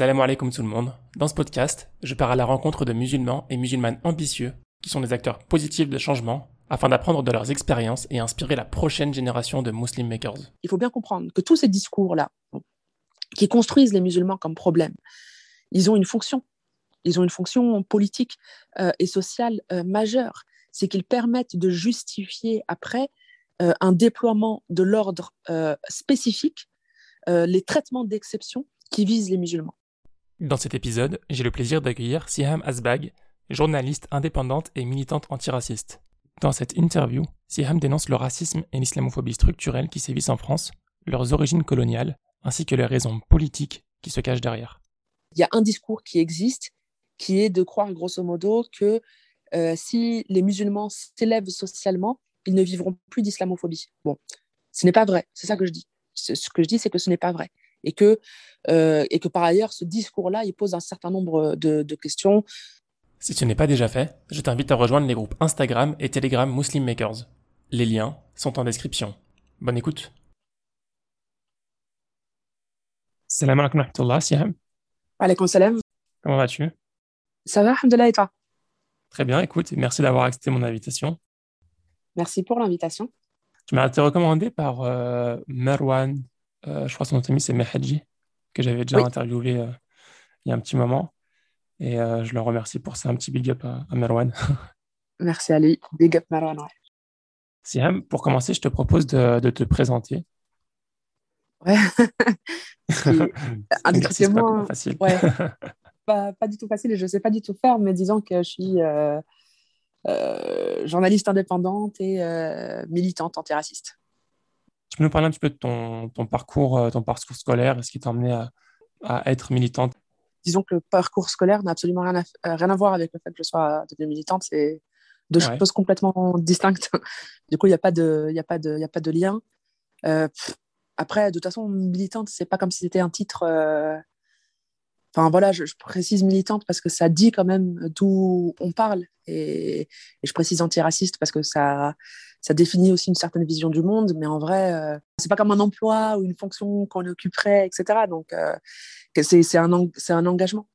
Salam alaikum tout le monde. Dans ce podcast, je pars à la rencontre de musulmans et musulmanes ambitieux qui sont des acteurs positifs de changement afin d'apprendre de leurs expériences et inspirer la prochaine génération de Muslim Makers. Il faut bien comprendre que tous ces discours-là, qui construisent les musulmans comme problème, ils ont une fonction. Ils ont une fonction politique euh, et sociale euh, majeure. C'est qu'ils permettent de justifier après euh, un déploiement de l'ordre spécifique, les traitements d'exception qui visent les musulmans. Dans cet épisode, j'ai le plaisir d'accueillir Siham Asbag, journaliste indépendante et militante antiraciste. Dans cette interview, Siham dénonce le racisme et l'islamophobie structurelle qui sévissent en France, leurs origines coloniales, ainsi que les raisons politiques qui se cachent derrière. Il y a un discours qui existe, qui est de croire grosso modo que euh, si les musulmans s'élèvent socialement, ils ne vivront plus d'islamophobie. Bon, ce n'est pas vrai, c'est ça que je dis. Ce que je dis, c'est que ce n'est pas vrai et que, euh, et que par ailleurs, ce discours-là, il pose un certain nombre de, de questions. Si ce n'est pas déjà fait, je t'invite à rejoindre les groupes Instagram et Telegram Muslim Makers. Les liens sont en description. Bonne écoute. Salam alaikum wa Siham. Alaikum salam. Comment vas-tu? Ça va, alhamdoulilah, et toi? Très bien, écoute, merci d'avoir accepté mon invitation. Merci pour l'invitation. Tu m'as été recommandé par euh, Merwan euh, je crois que son nom de c'est Mehadji, que j'avais déjà interviewé euh, il y a un petit moment. Et euh, je le remercie pour ça. Un petit big up à, Merwan. Merci Ali. Big up Merwan, ouais. pour commencer, je te propose de, de te présenter. Ouais. Indiscutablement. Pas facile. Ouais. pas, pas, du tout facile et je ne sais pas du tout faire, mais disons que je suis journaliste indépendante et militante antiraciste. Tu peux nous parler un petit peu de ton, ton parcours, euh, ton parcours scolaire et ce qui t'a amené à, à, être militante? Disons que le parcours scolaire n'a absolument rien à, euh, rien à voir avec le fait que je sois devenue militante. C'est deux choses complètement distinctes. du coup, il n'y a, pas de, a, pas de, a pas de lien. Euh, après, de toute façon, militante, c'est pas comme si c'était un titre. Enfin voilà, je, précise militante parce que ça dit quand même d'où on parle. Et, et, je précise antiraciste parce que ça, ça définit aussi une certaine vision du monde, mais en vrai, euh, c'est pas comme un emploi ou une fonction qu'on occuperait, etc. Donc, euh, c'est un, un engagement.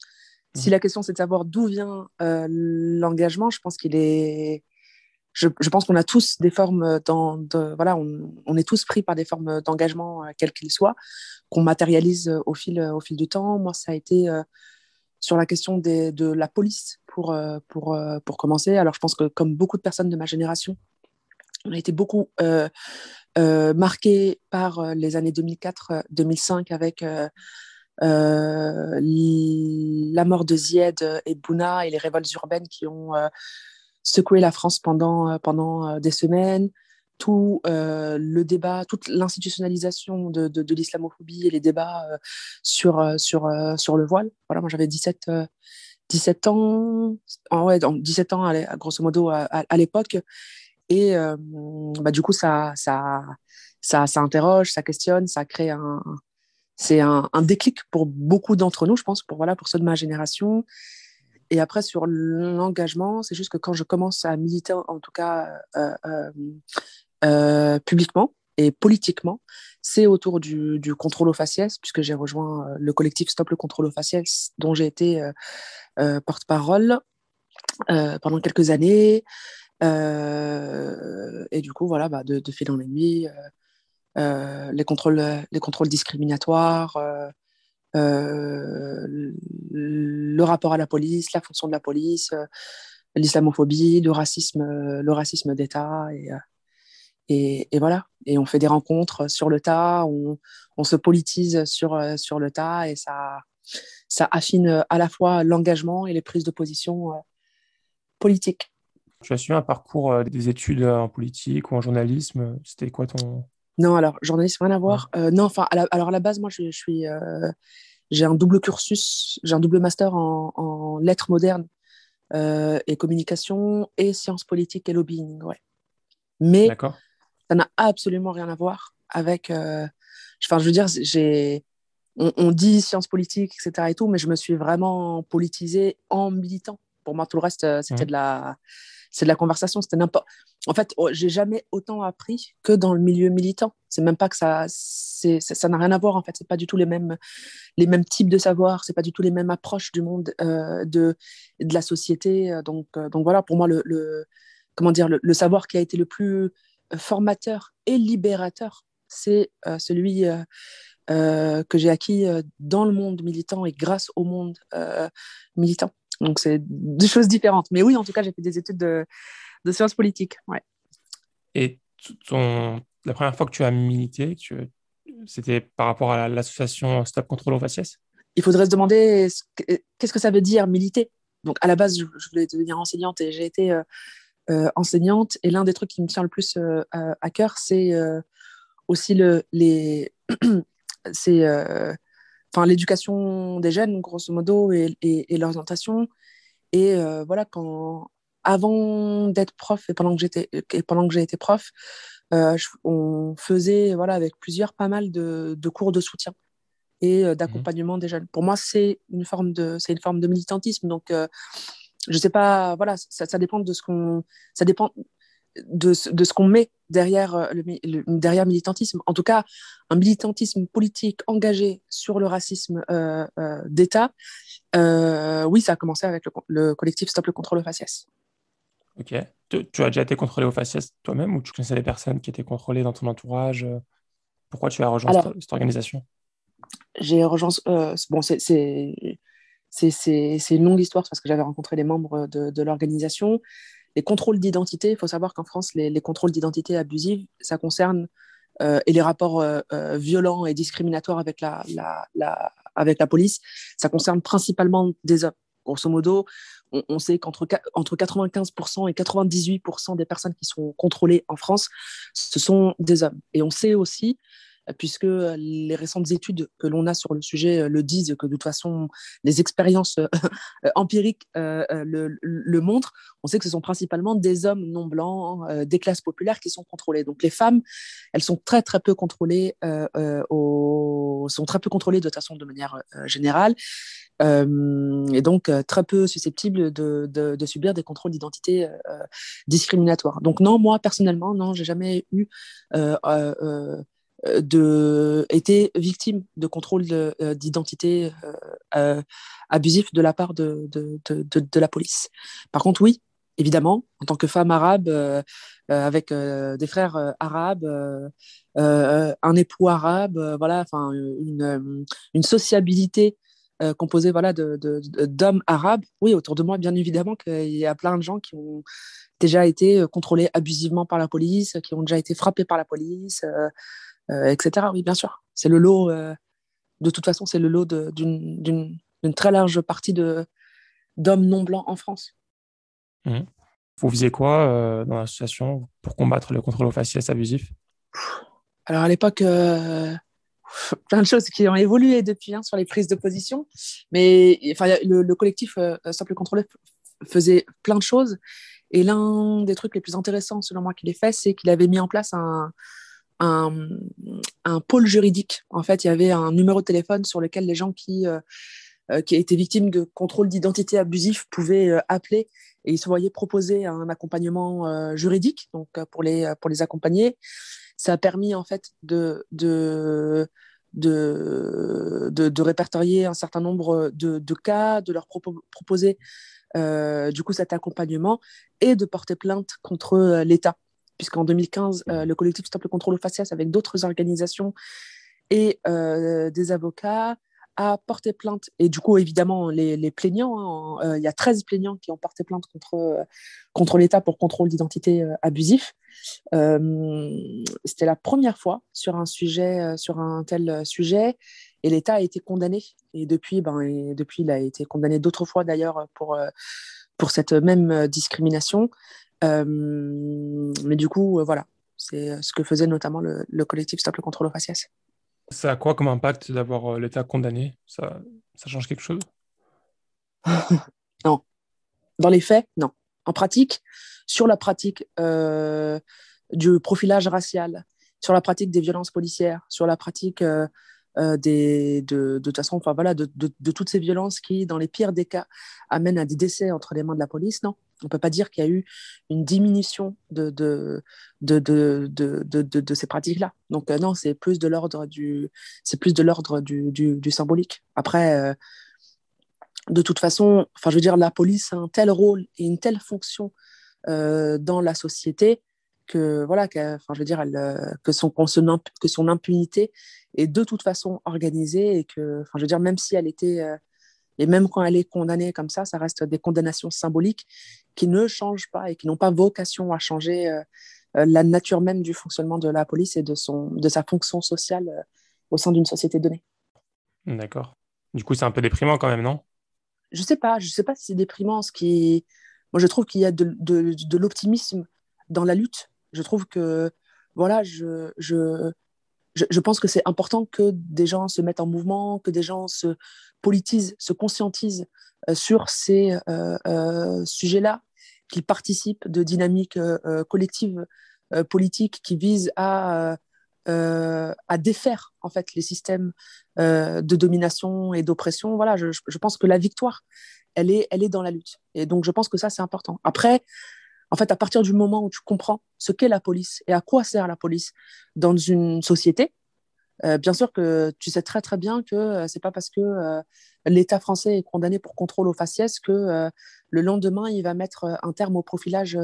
Si mmh. la question c'est de savoir d'où vient euh, l'engagement, je pense qu'il est. Je, je pense qu'on a tous des formes dans, de, voilà, on, on, est tous pris par des formes d'engagement, quels qu'ils soient, qu'on matérialise au fil, au fil du temps. Moi, ça a été sur la question des, de la police pour, pour, pour commencer. Alors, je pense que comme beaucoup de personnes de ma génération, on a été beaucoup euh, euh, marqué par euh, les années 2004-2005 avec la mort de Zied et Bouna et les révoltes urbaines qui ont secoué la France pendant, pendant des semaines. Tout le débat, toute l'institutionnalisation de, l'islamophobie et les débats sur, sur, sur le voile. Voilà, moi j'avais 17, 17 ans, ouais, 17 ans grosso modo à l'époque. Et bah, du coup, ça, ça, ça, ça interroge, ça questionne, ça crée un, c'est un, déclic pour beaucoup d'entre nous, je pense, pour, voilà, pour ceux de ma génération. Et après, sur l'engagement, c'est juste que quand je commence à militer, en tout cas euh, euh, euh publiquement et politiquement, c'est autour du, du, contrôle aux faciès, puisque j'ai rejoint le collectif Stop le contrôle aux faciès, dont j'ai été porte-parole pendant quelques années. Euh, et du coup, voilà, bah, de, fil en aiguille, euh, euh, les, contrôles, les contrôles discriminatoires, le rapport à la police, la fonction de la police, l'islamophobie, le racisme, le racisme d'État. Et, et, et, voilà. Et on fait des rencontres sur le tas, on, on se politise sur, sur le tas et ça, ça affine à la fois l'engagement et les prises de position politiques. Tu as suivi un parcours euh, des études euh, en politique ou en journalisme? C'était quoi ton. Non, alors, journalisme, rien à voir. Euh, non, enfin, alors à la base, moi, je, suis. j'ai un double cursus, j'ai un double master en, lettres modernes et communication et sciences politiques et lobbying, ouais. Mais ça n'a absolument rien à voir avec. Enfin, je veux dire, j'ai. On, on, dit sciences politiques, etc. et tout, mais je me suis vraiment politisée en militant. Pour moi, tout le reste, c'était mmh. de la c'est de la conversation. C'était n'importe. en fait, oh, j'ai jamais autant appris que dans le milieu militant. C'est même pas que ça, ça n'a rien à voir en fait. C'est pas du tout les mêmes, les mêmes types de savoir. C'est pas du tout les mêmes approches du monde, euh, de, de la société. Donc, euh, donc voilà, pour moi, le, le comment dire, le, savoir qui a été le plus formateur et libérateur, c'est euh, celui que j'ai acquis dans le monde militant et grâce au monde militant. Donc c'est deux choses différentes. Mais oui, en tout cas, j'ai fait des études de de sciences politiques. Ouais. Et ton, la première fois que tu as milité, c'était par rapport à l'association Stop Control au Faciès? Il faudrait se demander qu'est-ce que ça veut dire militer? Donc à la base, je, voulais devenir enseignante et j'ai été euh, euh, enseignante. Et l'un des trucs qui me tient le plus euh, à, cœur, c'est aussi le, les, c'est enfin l'éducation des jeunes, grosso modo, et, et, et l'orientation. Et voilà, quand avant d'être prof et pendant que j'étais et pendant que j'ai été prof, euh, on faisait voilà avec plusieurs pas mal de, de cours de soutien et euh, mmh d'accompagnement des jeunes. Pour moi, c'est une forme de c'est une forme de militantisme. Donc euh, je sais pas voilà ça, ça dépend de ce qu'on ça dépend de, de ce qu'on met derrière le, le, derrière militantisme. En tout cas, un militantisme politique engagé sur le racisme d'État, oui, ça a commencé avec le, le collectif Stop le contrôle faciès. Ok. Tu, as déjà été contrôlé au faciès toi-même ou tu connaissais des personnes qui étaient contrôlées dans ton entourage euh? Pourquoi tu as rejoint cette, organisation? J'ai rejoint. Euh, bon, c'est une longue histoire parce que j'avais rencontré les membres de, de l'organisation. Les contrôles d'identité, il faut savoir qu'en France, les, les contrôles d'identité abusives, ça concerne euh, et les rapports violents et discriminatoires avec la, police, ça concerne principalement des hommes. Grosso modo, on, sait qu'entre entre 95% et 98% des personnes qui sont contrôlées en France, ce sont des hommes. Et on sait aussi puisque les récentes études que l'on a sur le sujet euh, le disent que de toute façon les expériences euh, empiriques euh, le, montrent. On sait que ce sont principalement des hommes non blancs, des classes populaires qui sont contrôlés. Donc les femmes, elles sont très très peu contrôlées, sont très peu contrôlées de toute façon de manière générale et donc très peu susceptibles de, de, subir des contrôles d'identité discriminatoires. Donc non, moi personnellement, non, j'ai jamais eu de été victime de contrôle d'identité abusif de la part de, de, de, la police. Par contre, oui, évidemment, en tant que femme arabe, avec des frères arabes, un époux arabe, voilà, enfin une, une sociabilité euh, composé voilà, d'hommes de, arabes. Oui, autour de moi, bien évidemment, qu'il y a plein de gens qui ont déjà été euh, contrôlés abusivement par la police, qui ont déjà été frappés par la police, euh, etc. Oui, bien sûr. C'est le lot, de toute façon, c'est le lot d'une très large partie d'hommes non blancs en France. Mmh. Vous faisiez quoi dans l'association pour combattre le contrôle aux faciès abusif? Alors à l'époque, plein de choses qui ont évolué depuis hein, sur les prises de position. Mais enfin, le, collectif euh, Simple Contrôlé faisait plein de choses. Et l'un des trucs les plus intéressants, selon moi, qu'il ait fait, c'est qu'il avait mis en place un, un, un, pôle juridique. En fait, il y avait un numéro de téléphone sur lequel les gens qui, euh, euh qui étaient victimes de contrôle d'identité abusif pouvaient euh, appeler et ils se voyaient proposer un accompagnement juridique donc pour les pour les accompagner ça a permis en fait de, de, de, de, répertorier un certain nombre de, de cas, de leur proposer du coup cet accompagnement et de porter plainte contre l'État. Puisqu'en 2015, euh, le collectif Stop le contrôle au faciès avec d'autres organisations et des avocats a porté plainte, et du coup, évidemment, les, les plaignants, hein, il y a 13 plaignants qui ont porté plainte contre, contre l'État pour contrôle d'identité abusif. Euh, c'était la première fois sur un sujet, euh, sur un tel euh, sujet, et l'État a été condamné. Et depuis, ben, et depuis, il a été condamné d'autres fois d'ailleurs pour pour cette même discrimination. Mais du coup, voilà, c'est ce que faisait notamment le, le collectif Stop le contrôle au faciès. Ça a quoi comme impact d'avoir l'État condamné? Ça, ça change quelque chose? Non. Dans les faits, non. En pratique, sur la pratique euh, du profilage racial, sur la pratique des violences policières, sur la pratique euh, euh, des, de, de, façon, enfin voilà, de, de, toutes ces violences qui, dans les pires des cas, amènent à des décès entre les mains de la police, non. On ne peut pas dire qu'il y a eu une diminution de, de, de, de, de, ces pratiques-là. Donc non, c'est plus de l'ordre du, c'est plus de l'ordre du, du, du, symbolique. Après, de toute façon, enfin, je veux dire, la police a un tel rôle et une telle fonction dans la société que voilà, enfin, je veux dire, elle, euh, que son que son impunité est de toute façon organisée et que, enfin, je veux dire, même si elle était euh, et même quand elle est condamnée comme ça, ça reste des condamnations symboliques qui ne changent pas et qui n'ont pas vocation à changer euh, la nature même du fonctionnement de la police et de son de sa fonction sociale au sein d'une société donnée. D'accord. Du coup, c'est un peu déprimant quand même, non? Je sais pas. Je sais pas si c'est déprimant. Ce qui, moi, je trouve qu'il y a de, de, de l'optimisme dans la lutte je trouve que, voilà, je, je, je, pense que c'est important que des gens se mettent en mouvement, que des gens se politisent, se conscientisent euh, sur ces euh, euh, sujets-là, qu'ils participent de dynamiques collectives politiques qui visent à, défaire en fait les systèmes de domination et d'oppression. Voilà, je, je, pense que la victoire, elle est, elle est dans la lutte. Et donc, je pense que ça, c'est important. Après, en fait, à partir du moment où tu comprends ce qu'est la police et à quoi sert la police dans une société, euh, bien sûr que tu sais très très bien que euh, c'est pas parce que euh, l'État français est condamné pour contrôle aux faciès que le lendemain il va mettre un terme au profilage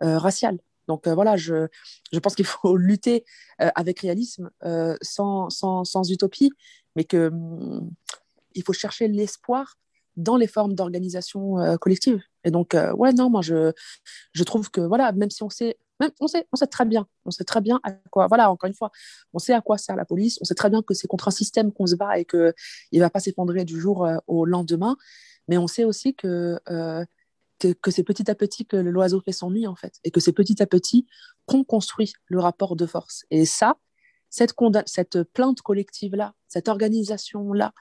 racial. Donc voilà, je, je pense qu'il faut lutter avec réalisme, sans, sans, sans, utopie, mais que hum, il faut chercher l'espoir dans les formes d'organisation euh, collective. Et donc, euh, ouais, non, moi, je, je trouve que, voilà, même si on sait, même, on sait, on sait très bien, on sait très bien à quoi, voilà, encore une fois, on sait à quoi sert la police, on sait très bien que c'est contre un système qu'on se bat et qu'il ne va pas s'effondrer du jour euh, au lendemain, mais on sait aussi que, que, que c'est petit à petit que l'oiseau fait son nid, en fait, et que c'est petit à petit qu'on construit le rapport de force. Et ça, cette, plainte collective-là, cette organisation-là,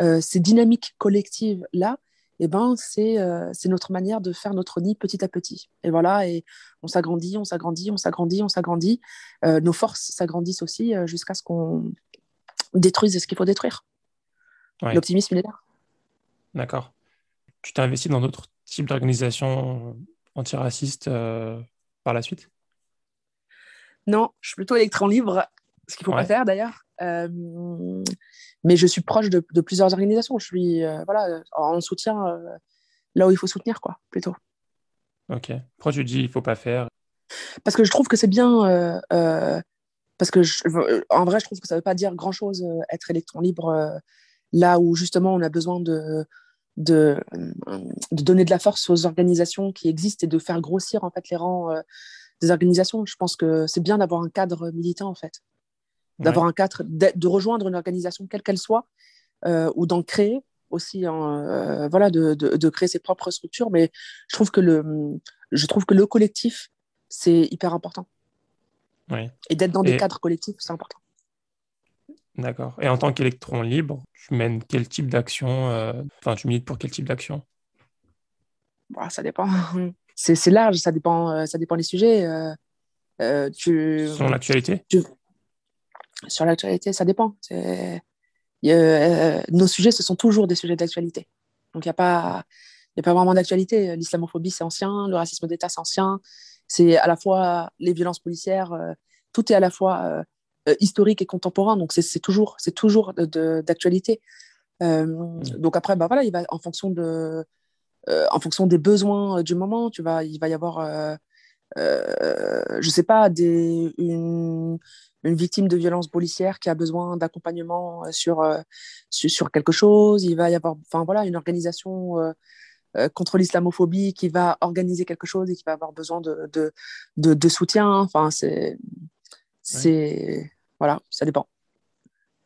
euh, ces dynamiques collectives-là, eh ben, euh, c'est notre manière de faire notre nid petit à petit. Et voilà, et on s'agrandit, on s'agrandit, on s'agrandit, on s'agrandit. Euh, nos forces s'agrandissent aussi jusqu'à ce qu'on détruise ce qu'il faut détruire. L'optimisme, il est là. D'accord. Tu t'es investi dans d'autres types d'organisations antiracistes par la suite? Non, je suis plutôt électron libre ce qu'il faut pas faire d'ailleurs. Euh, mais je suis proche de, plusieurs organisations. Je suis euh, voilà, en soutien euh, là où il faut soutenir, quoi, plutôt. Ok. Pourquoi tu dis il faut pas faire? Parce que je trouve que c'est bien. parce que en vrai, je trouve que ça veut pas dire grand chose être électron libre là où justement on a besoin de, de, de, donner de la force aux organisations qui existent et de faire grossir en fait les rangs des organisations. Je pense que c'est bien d'avoir un cadre militant en fait d'avoir un cadre, de, rejoindre une organisation quelle qu'elle soit, euh, ou d'en créer aussi, euh, voilà, de, de, créer ses propres structures. Mais je trouve que le, je trouve que le collectif, c'est hyper important. Et d'être dans des cadres collectifs, c'est important. D'accord. Et en tant qu'électron libre, tu mènes quel type d'action euh, Enfin, tu milites pour quel type d'action? Bah, Ça dépend. C'est large, ça dépend, ça dépend des sujets. tu... Selon l'actualité? Sur l'actualité, ça dépend. Euh, nos sujets, ce sont toujours des sujets d'actualité. Donc, il n'y a, pas, a pas vraiment d'actualité. L'islamophobie, c'est ancien. Le racisme d'État, c'est ancien. C'est à la fois les violences policières. Euh, tout est à la fois euh, historique et contemporain. Donc, c'est toujours, toujours d'actualité. Donc, après, bah, voilà, il va, en, fonction de, en fonction des besoins du moment, tu vas, il va y avoir... je ne sais pas, des, une, une victime de violence policière qui a besoin d'accompagnement euh, sur, euh, sur, quelque chose. Il va y avoir enfin, voilà, une organisation euh, contre l'islamophobie qui va organiser quelque chose et qui va avoir besoin de, de, de, soutien. Enfin, c'est. c'est Voilà, ça dépend.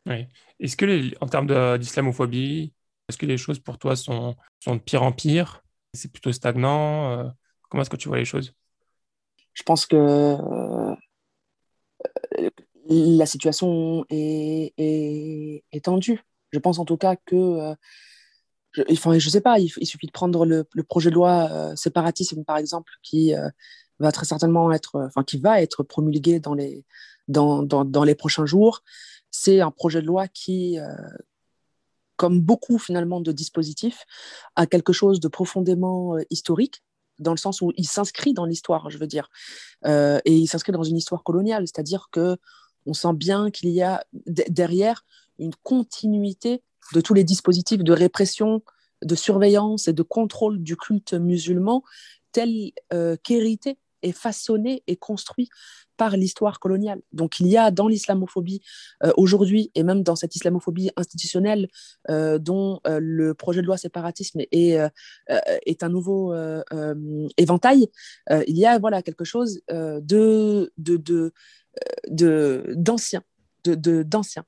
Oui. Est-ce que, les, en termes d'islamophobie, est-ce que les choses pour toi sont, sont de pire en pire? C'est plutôt stagnant Comment est-ce que tu vois les choses? Je pense que la situation est, tendue. Je pense en tout cas que, euh, je, enfin, je sais pas, il, suffit de prendre le, projet de loi euh, séparatisme, par exemple, qui euh, va très certainement être, enfin, qui va être promulgué dans les, dans, dans, dans les prochains jours. C'est un projet de loi qui, comme beaucoup finalement de dispositifs, a quelque chose de profondément historique dans le sens où il s'inscrit dans l'histoire, je veux dire, et il s'inscrit dans une histoire coloniale, c'est-à-dire que on sent bien qu'il y a derrière une continuité de tous les dispositifs de répression, de surveillance et de contrôle du culte musulman tel euh, qu'hérité et façonné et construit par l'histoire coloniale. Donc il y a dans l'islamophobie euh, aujourd'hui, et même dans cette islamophobie institutionnelle euh, dont le projet de loi séparatisme est, est un nouveau éventail, il y a voilà, quelque chose de, de, de, d'ancien. De, d'ancien.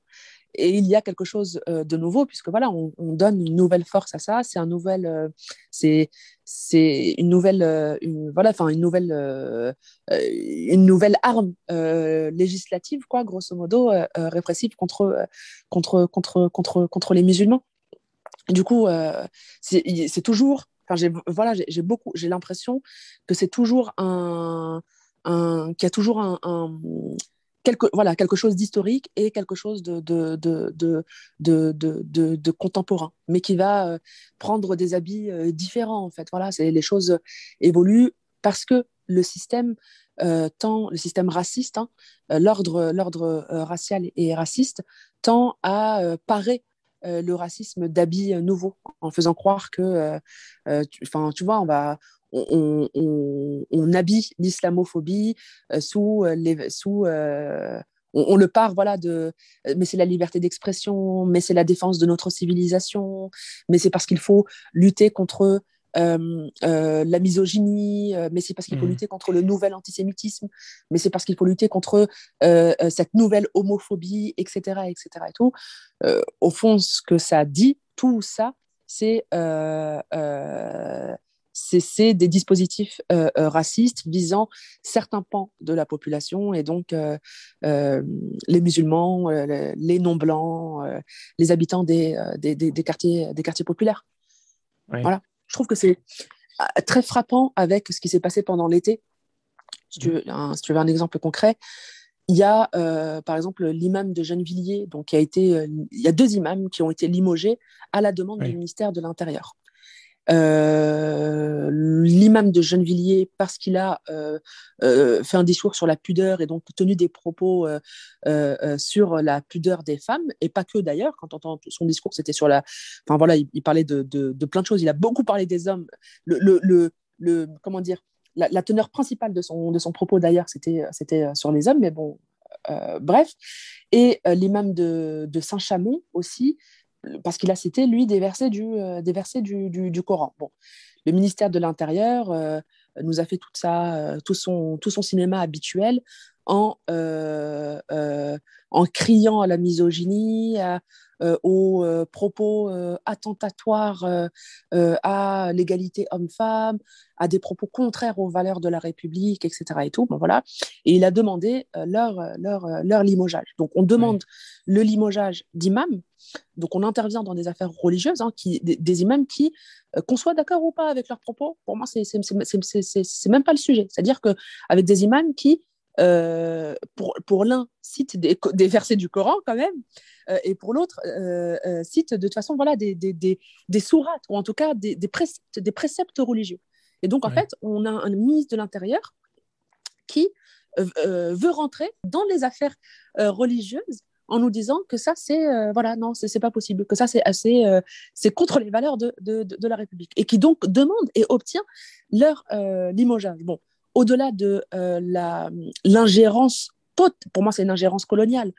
Et il y a quelque chose euh, de nouveau, puisque voilà, on, donne une nouvelle force à ça. C'est un nouvel, euh, c'est, c'est une nouvelle, euh, une, voilà, enfin une nouvelle, une nouvelle arme législative, quoi, grosso modo, répressive contre, contre, contre, contre, contre les musulmans. du coup, c'est, toujours, enfin, j'ai, voilà, j'ai, beaucoup, j'ai l'impression que c'est toujours un, un qu'il y a toujours un quelque, voilà, quelque chose d'historique et quelque chose de, de, de, de, contemporain, mais qui va euh, prendre des habits euh, différents, en fait. Voilà, les choses évoluent parce que le système, euh, tend, le système raciste, hein, l'ordre, racial et raciste, tend à parer le racisme d'habits nouveaux en faisant croire que, enfin, tu vois, va, on, habille l'islamophobie euh, sous euh, les sous euh, on, le part voilà de mais c'est la liberté d'expression mais c'est la défense de notre civilisation mais c'est parce qu'il faut lutter contre la misogynie, mais c'est parce qu'il faut mmh. lutter contre le nouvel antisémitisme, mais c'est parce qu'il faut lutter contre cette nouvelle homophobie, etc., etc. Et tout. au fond, ce que ça dit, tout ça, c'est c'est des dispositifs euh, euh, racistes visant certains pans de la population et donc euh, les musulmans, les non-blancs, les habitants des, des, quartiers, des quartiers populaires. Voilà. Je trouve que c'est très frappant avec ce qui s'est passé pendant l'été. Si, tu veux, un, si un exemple concret, il y a par exemple l'imam de Gennevilliers, donc qui a été, il y a deux imams qui ont été limogés à la demande du ministère de l'Intérieur. Euh, l'imam de Gennevilliers parce qu'il a euh, euh, fait un discours sur la pudeur et donc tenu des propos sur la pudeur des femmes et pas que d'ailleurs quand on entend son discours c'était sur la enfin voilà il, parlait de, plein de choses il a beaucoup parlé des hommes. Le, le, le, comment dire la, teneur principale de son, de son propos d'ailleurs c'était c'était sur les hommes mais bon bref. Et l'imam de, de Saint-Chamond aussi parce qu'il a cité, lui, des versets du, euh, Coran. Bon. Le ministère de l'Intérieur euh, nous a fait euh, tout, son, tout son cinéma habituel en, en criant à la misogynie, aux propos attentatoires à l'égalité homme-femme, à des propos contraires aux valeurs de la République, etc. Et, tout. Bon, voilà. et il a demandé leur, leur, leur limogeage. Donc on demande le limogeage d'imams donc on intervient dans des affaires religieuses, hein, qui, des, imams qui, euh, qu'on soit d'accord ou pas avec leurs propos, pour moi, c'est même pas le sujet. C'est-à-dire qu'avec des imams qui, euh, pour, pour l'un, citent des, des, versets du Coran quand même, euh, et pour l'autre, citent de toute façon voilà, des, des, des, sourates, ou en tout cas des, préceptes, des préceptes religieux. Et donc, en fait, on a un ministre de l'Intérieur qui veut rentrer dans les affaires religieuses en nous disant que ça c'est euh, voilà non c'est pas possible que ça c'est assez euh, c'est contre les valeurs de, de, de, la République. Et qui donc demande et obtient leur euh, limogeage. Bon au-delà de la l'ingérence pour moi c'est une ingérence coloniale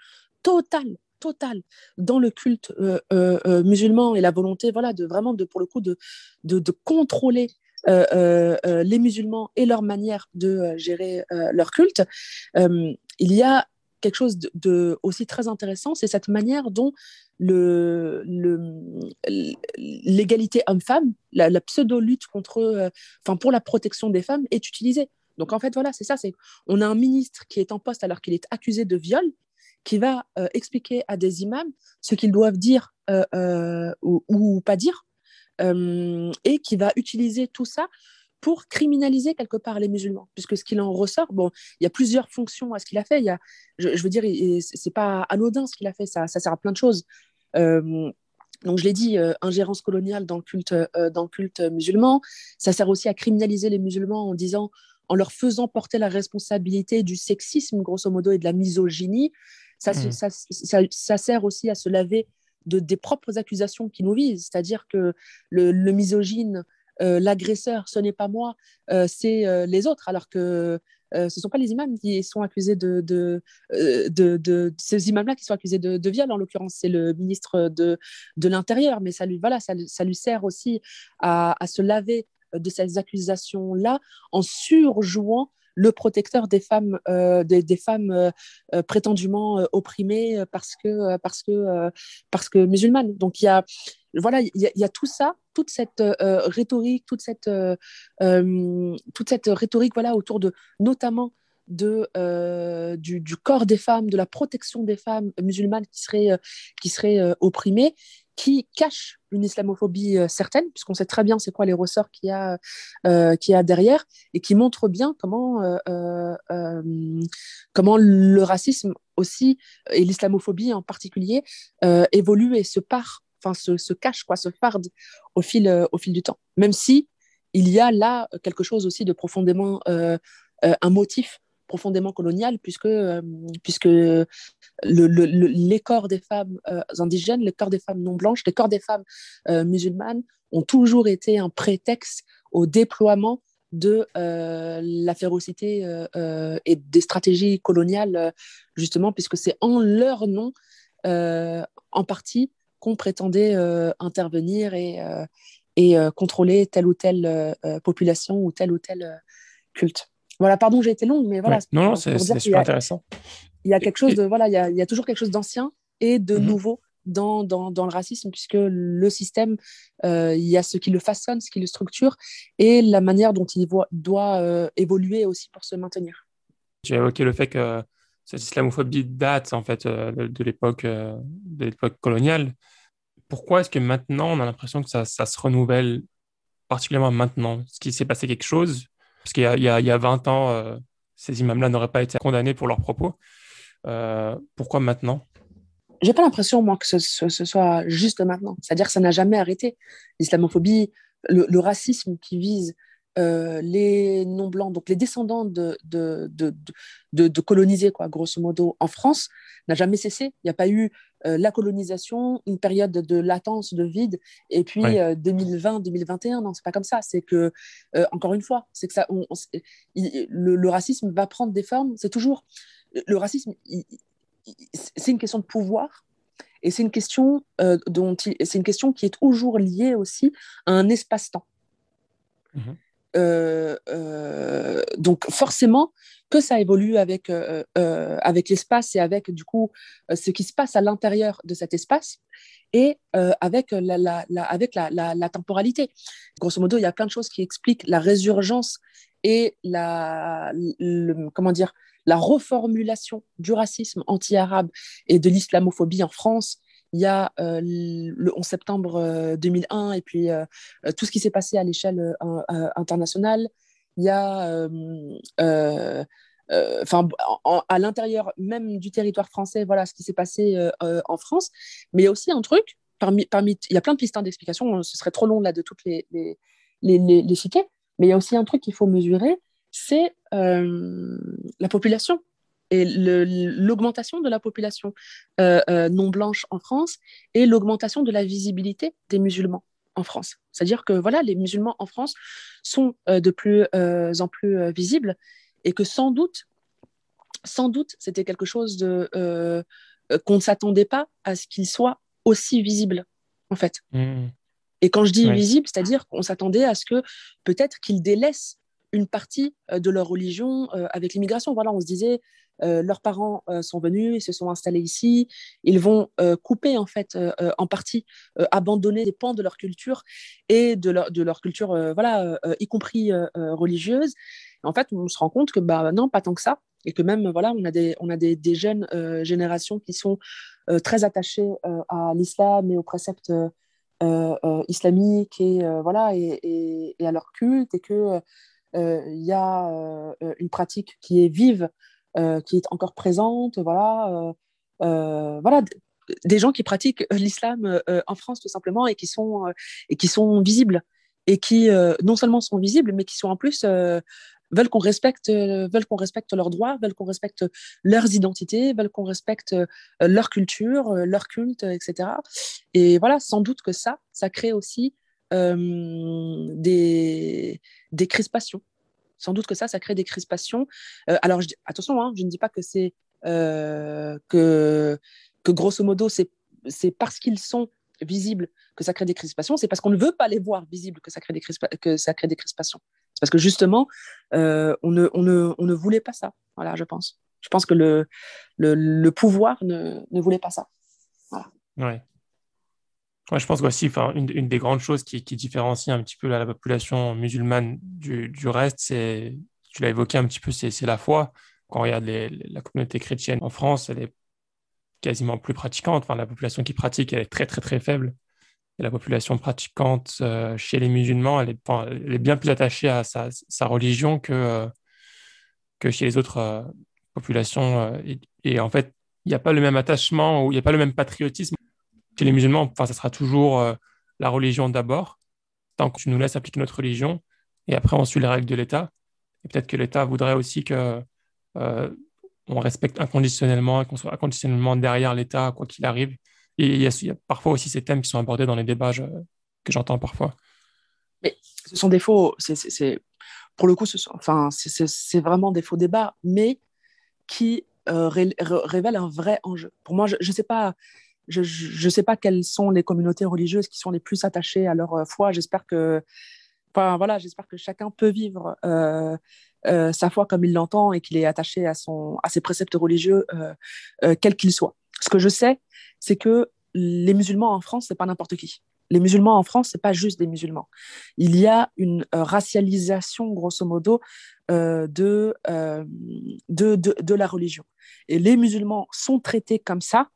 totale totale dans le culte musulman et la volonté voilà de vraiment de pour le coup de de, contrôler les musulmans et leur manière de gérer leur culte il y a quelque chose de, aussi très intéressant, c'est cette manière dont le, l'égalité homme-femme, la, pseudo-lutte contre, euh, pour la protection des femmes est utilisée. Donc en fait, voilà, c'est ça, c'est on a un ministre qui est en poste alors qu'il est accusé de viol, qui va euh, expliquer à des imams ce qu'ils doivent dire euh, ou, ou, pas dire, et qui va utiliser tout ça pour criminaliser quelque part les musulmans, puisque ce qu'il en ressort, bon, il y a plusieurs fonctions à ce qu'il a fait. Il y a, je, veux dire, c'est pas anodin ce qu'il a fait, ça, ça sert à plein de choses. Euh, donc, je l'ai dit, ingérence coloniale dans le, culte, dans le culte musulman. Ça sert aussi à criminaliser les musulmans en disant, en leur faisant porter la responsabilité du sexisme, grosso modo, et de la misogynie. Ça, mmh. ça, ça, ça sert aussi à se laver de, des propres accusations qui nous visent, c'est-à-dire que le, le misogyne, euh, l'agresseur, ce n'est pas moi, euh, c'est euh, les autres, alors que ce ne sont pas les imams qui sont accusés de, de, de, de ces imams-là qui sont accusés de, viol, en l'occurrence, c'est le ministre de, de l'Intérieur, mais ça lui, voilà, ça, ça lui sert aussi à, à se laver de ces accusations-là en surjouant le protecteur des femmes, euh, des, femmes euh, euh, prétendument opprimées parce que, parce, que, parce que musulmanes. Donc il y a, voilà, il y, a, tout ça, toute cette rhétorique, toute cette, toute cette rhétorique voilà, autour de notamment de, du, du, corps des femmes, de la protection des femmes musulmanes qui seraient, qui seraient opprimées qui cache une islamophobie euh, certaine, puisqu'on sait très bien c'est quoi les ressorts qu'il y, a, euh, a derrière, et qui montre bien comment, euh, comment le racisme aussi, et l'islamophobie en particulier, évolue et se part, enfin se, se, cache, quoi, se farde au fil, au fil du temps. Même si il y a là quelque chose aussi de profondément un motif profondément colonial, puisque, euh, puisque le, les corps des femmes euh, indigènes, les corps des femmes non blanches, les corps des femmes euh, musulmanes ont toujours été un prétexte au déploiement de la férocité et des stratégies coloniales, justement, puisque c'est en leur nom, en partie, qu'on prétendait intervenir et, et contrôler telle ou telle population ou tel ou tel culte. Voilà, pardon, j'ai été longue, mais voilà. Non, non, c'est super intéressant. Il y a quelque chose de, voilà, il y a, il y a toujours quelque chose d'ancien et de mhm. nouveau dans, dans, dans, le racisme, puisque le système, euh, il y a ce qui le façonne, ce qui le structure, et la manière dont il voit, doit euh, évoluer aussi pour se maintenir. Tu as évoqué le fait que cette islamophobie date en fait euh, de, l'époque de l'époque coloniale. Pourquoi est-ce que maintenant on a l'impression que ça, ça, se renouvelle particulièrement maintenant? Est-ce qu'il s'est passé quelque chose? Parce qu'il y, y, a 20 ans, ces imams-là n'auraient pas été condamnés pour leurs propos. Euh, pourquoi maintenant? J'ai pas l'impression, moi, que ce, soit juste maintenant. C'est-à-dire que ça n'a jamais arrêté. L'islamophobie, le, racisme qui vise euh, les non-blancs, donc les descendants de, de, de, de, colonisés, quoi, grosso modo, en France, n'a jamais cessé. Il n'y a pas eu euh, la colonisation, une période de latence, de vide, et puis 2020, 2021, euh, non, c'est pas comme ça. C'est que, encore une fois, c'est que ça, le, racisme va prendre des formes. C'est toujours le racisme. c'est une question de pouvoir. Et c'est une question dont c'est une question qui est toujours liée aussi à un espace-temps. Mmh euh, euh, donc forcément que ça évolue avec, euh, avec l'espace et avec du coup ce qui se passe à l'intérieur de cet espace et avec, la, la, avec la, la, temporalité. Grosso modo, il y a plein de choses qui expliquent la résurgence et la, comment dire, la reformulation du racisme anti-arabe et de l'islamophobie en France il y a euh, le 11 septembre 2001 euh, et puis euh, tout ce qui s'est passé à l'échelle internationale. Il y a, enfin, à l'intérieur même du territoire français, voilà ce qui s'est passé en France. Mais il y a aussi un truc, parmi, parmi, il y a plein de pistes hein, d'explication, ce serait trop long là de toutes les, les, les, les mais il y a aussi un truc qu'il faut mesurer, c'est la population et l'augmentation de la population euh, euh, non blanche en France et l'augmentation de la visibilité des musulmans en France. C'est-à-dire que voilà, les musulmans en France sont euh, de plus en plus visibles et que sans doute, sans doute, c'était quelque chose de qu'on ne s'attendait pas à ce qu'ils soient aussi visibles en fait. Mmh. Et quand je dis visible, c'est-à-dire qu'on s'attendait à ce que peut-être qu'ils délaissent une partie de leur religion avec l'immigration. Voilà, on se disait, euh, leurs parents euh, sont venus, ils se sont installés ici, ils vont euh, couper en fait en partie, abandonner des pans de leur culture et de leur, de leur culture, voilà, y compris religieuse. En fait, on se rend compte que bah non, pas tant que ça, et que même voilà, on a des, on a des, jeunes générations qui sont très attachées à l'islam et aux préceptes islamiques et voilà et, à leur culte, et que il y a une pratique qui est vive euh, qui est encore présente, voilà, euh, euh, voilà, des gens qui pratiquent l'islam en France tout simplement et qui sont, et qui sont visibles et qui non seulement sont visibles, mais qui sont en plus veulent qu'on respecte, veulent qu'on respecte leurs droits, veulent qu'on respecte leurs identités, veulent qu'on respecte leur culture, leur culte, etc. Et voilà, sans doute que ça, ça crée aussi des, des crispations. Sans doute que ça, ça crée des crispations. alors, attention, hein, je ne dis pas que c'est que, que grosso modo, c'est parce qu'ils sont visibles que ça crée des crispations, c'est parce qu'on ne veut pas les voir visibles que ça crée des, que ça crée des crispations. C'est parce que justement, euh, on, ne, on, ne, on, ne, voulait pas ça, voilà, je pense. Je pense que le, le, pouvoir ne, ne, voulait pas ça. Ouais. Ouais je pense aussi, une, une des grandes choses qui, différencie un petit peu la, population musulmane du, reste, c'est, tu l'as évoqué un petit peu, c'est la foi. Quand on regarde la communauté chrétienne en France, elle est quasiment plus pratiquante. Enfin, la population qui pratique, elle est très, très, très faible. Et la population pratiquante euh, chez les musulmans, elle est, bien plus attachée à sa, sa religion que, euh, que chez les autres euh, populations. Et, et, en fait, il n'y a pas le même attachement ou il n'y a pas le même patriotisme. Chez les musulmans, enfin, ça sera toujours la religion d'abord, tant que tu nous laisses appliquer notre religion, et après on suit les règles de l'État. Et peut-être que l'État voudrait aussi que on respecte inconditionnellement et qu'on soit inconditionnellement derrière l'État, quoi qu'il arrive. Et il y, a, parfois aussi ces thèmes qui sont abordés dans les débats que j'entends parfois. Mais ce sont des faux, c'est, pour le coup, ce enfin, c'est, vraiment des faux débats, mais qui euh, révèlent un vrai enjeu. Pour moi, je ne sais pas. Je ne sais pas quelles sont les communautés religieuses qui sont les plus attachées à leur euh, foi. J'espère que, enfin, voilà, j'espère que chacun peut vivre euh, euh, sa foi comme il l'entend et qu'il est attaché à, son, à ses préceptes religieux, euh, euh, quels qu'ils soient. Ce que je sais, c'est que les musulmans en France, c'est pas n'importe qui. Les musulmans en France, c'est pas juste des musulmans. Il y a une racialisation, grosso modo, de, de, de, de, la religion. Et les musulmans sont traités comme ça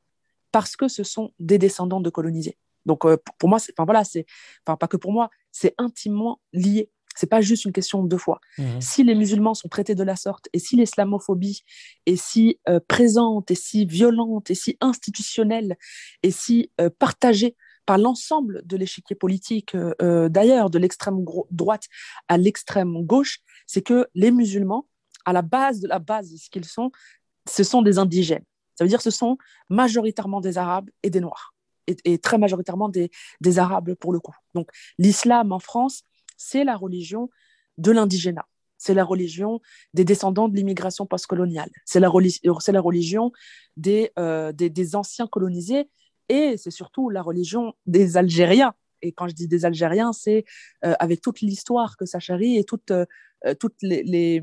parce que ce sont des descendants de colonisés. Donc, pour moi, enfin voilà, c'est, enfin pas que pour moi, c'est intimement lié. C'est pas juste une question de foi. Mmh. Si les musulmans sont traités de la sorte et si l'islamophobie est si euh, présente et si violente et si institutionnelle et si euh, partagée par l'ensemble de l'échiquier politique, euh, d'ailleurs, de l'extrême droite à l'extrême gauche, c'est que les musulmans, à la base de la base de ce qu'ils sont, ce sont des indigènes. Ça veut dire que ce sont majoritairement des Arabes et des Noirs, et, très majoritairement des, Arabes pour le coup. Donc l'islam en France, c'est la religion de l'indigénat. C'est la religion des descendants de l'immigration postcoloniale. C'est la, la, religion euh, des, anciens colonisés et c'est surtout la religion des Algériens. Et quand je dis des Algériens, c'est euh, avec toute l'histoire que ça charrie et euh, toutes, les,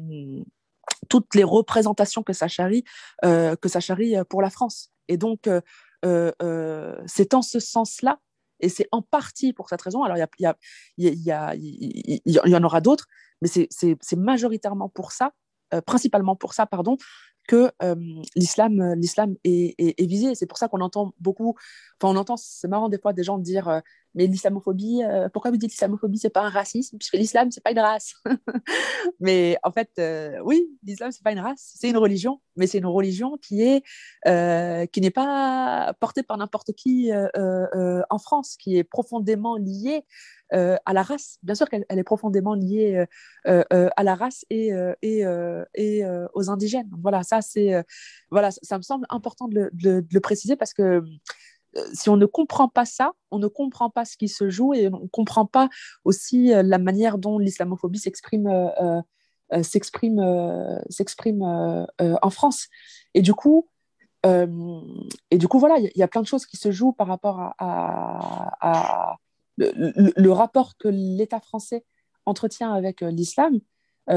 toutes les représentations que ça charrie, que ça charrie pour la France. Et donc, c'est en ce sens-là et c'est en partie pour cette raison. Alors, il y, a, y, y, y, en aura d'autres, mais c'est majoritairement pour ça, euh, principalement pour ça, pardon, que l'islam l'islam est, visé. C'est pour ça qu'on entend beaucoup, enfin on entend, c'est marrant des fois des gens dire mais l'islamophobie, pourquoi vous dites l'islamophobie c'est pas un racisme? Puisque l'islam c'est pas une race. mais en fait oui, l'islam c'est pas une race, c'est une religion, mais c'est une religion qui est n'est pas portée par n'importe qui en France, qui est profondément liée à la race. Bien sûr qu'elle est profondément liée à la race et, et, et aux indigènes. Voilà, ça, c'est, voilà, ça me semble important de le, préciser parce que si on ne comprend pas ça, on ne comprend pas ce qui se joue et on ne comprend pas aussi la manière dont l'islamophobie s'exprime s'exprime s'exprime en France. Et du coup, et du coup, voilà, il y, a plein de choses qui se jouent par rapport à, le, rapport que l'État français entretient avec euh, l'islam, euh,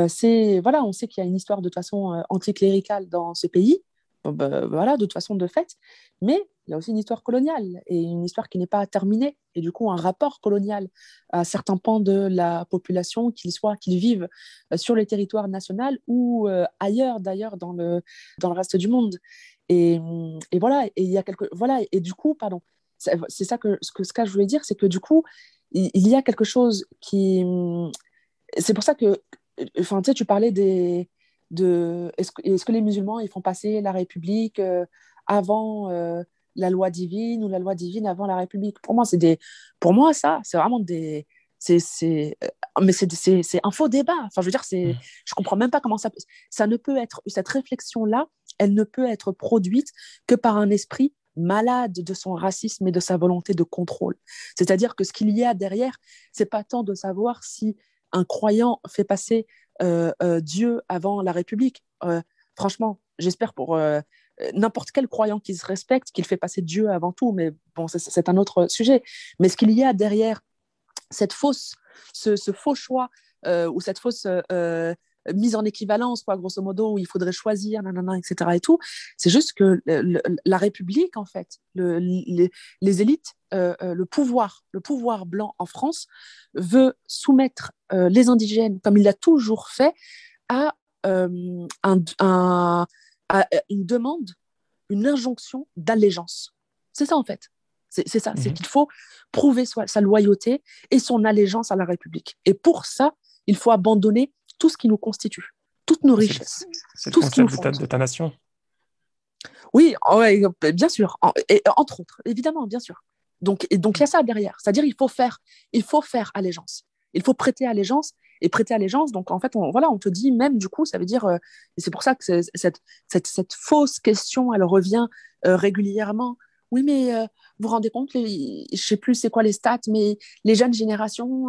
c'est voilà, on sait qu'il y a une histoire de toute façon euh, anticléricale dans ce pays, bah, voilà, de toute façon de fait, mais il y a aussi une histoire coloniale et une histoire qui n'est pas terminée et du coup un rapport colonial à certains pans de la population, qu'ils soient qu'ils vivent sur les territoires nationaux ou ailleurs d'ailleurs dans le dans le reste du monde. Et, et voilà, et il y a quelque voilà et du coup pardon, c'est ça que ce, que ce que je voulais dire, c'est que du coup, il, y a quelque chose qui. C'est pour ça que. Enfin, tu sais, tu parlais des. De, est-ce que, est que, les musulmans ils font passer la République euh, avant euh, la loi divine ou la loi divine avant la République? Pour moi, c'est des, pour moi ça, c'est vraiment des, c'est, c'est, euh, mais c'est, un faux débat. Enfin, je veux dire, c'est, mmh. je comprends même pas comment ça, ça ne peut être cette réflexion là, elle ne peut être produite que par un esprit malade de son racisme et de sa volonté de contrôle. C'est-à-dire que ce qu'il y a derrière, c'est pas tant de savoir si un croyant fait passer euh, euh, Dieu avant la République. franchement, j'espère pour euh, n'importe quel croyant qui se respecte, qu'il fait passer Dieu avant tout, mais bon, c'est un autre sujet. Mais ce qu'il y a derrière cette fausse, ce, faux choix euh, ou cette fausse euh, mise en équivalence, quoi, grosso modo, où il faudrait choisir, nanana, etc. et tout, c'est juste que la République, en fait, les, élites, le pouvoir, le pouvoir blanc en France veut soumettre les indigènes, comme il l'a toujours fait, à un à une demande, une injonction d'allégeance. C'est ça en fait. C'est ça, c'est mhm. qu'il faut prouver sa loyauté et son allégeance à la République. Et pour ça, il faut abandonner tout ce qui nous constitue, toutes nos richesses. C'est tout ce qui nous de ta nation. Oui, bien sûr, et, entre autres, évidemment, bien sûr. Donc, et donc il y a ça derrière. C'est-à-dire, il faut faire, il faut faire allégeance. Il faut prêter allégeance et prêter allégeance. Donc, en fait, on, voilà, on te dit même, du coup, ça veut dire, euh, et c'est pour ça que cette, cette, cette, fausse question, elle revient euh, régulièrement. Oui, mais euh, vous vous rendez compte, je ne sais plus c'est quoi les stats, mais les jeunes générations,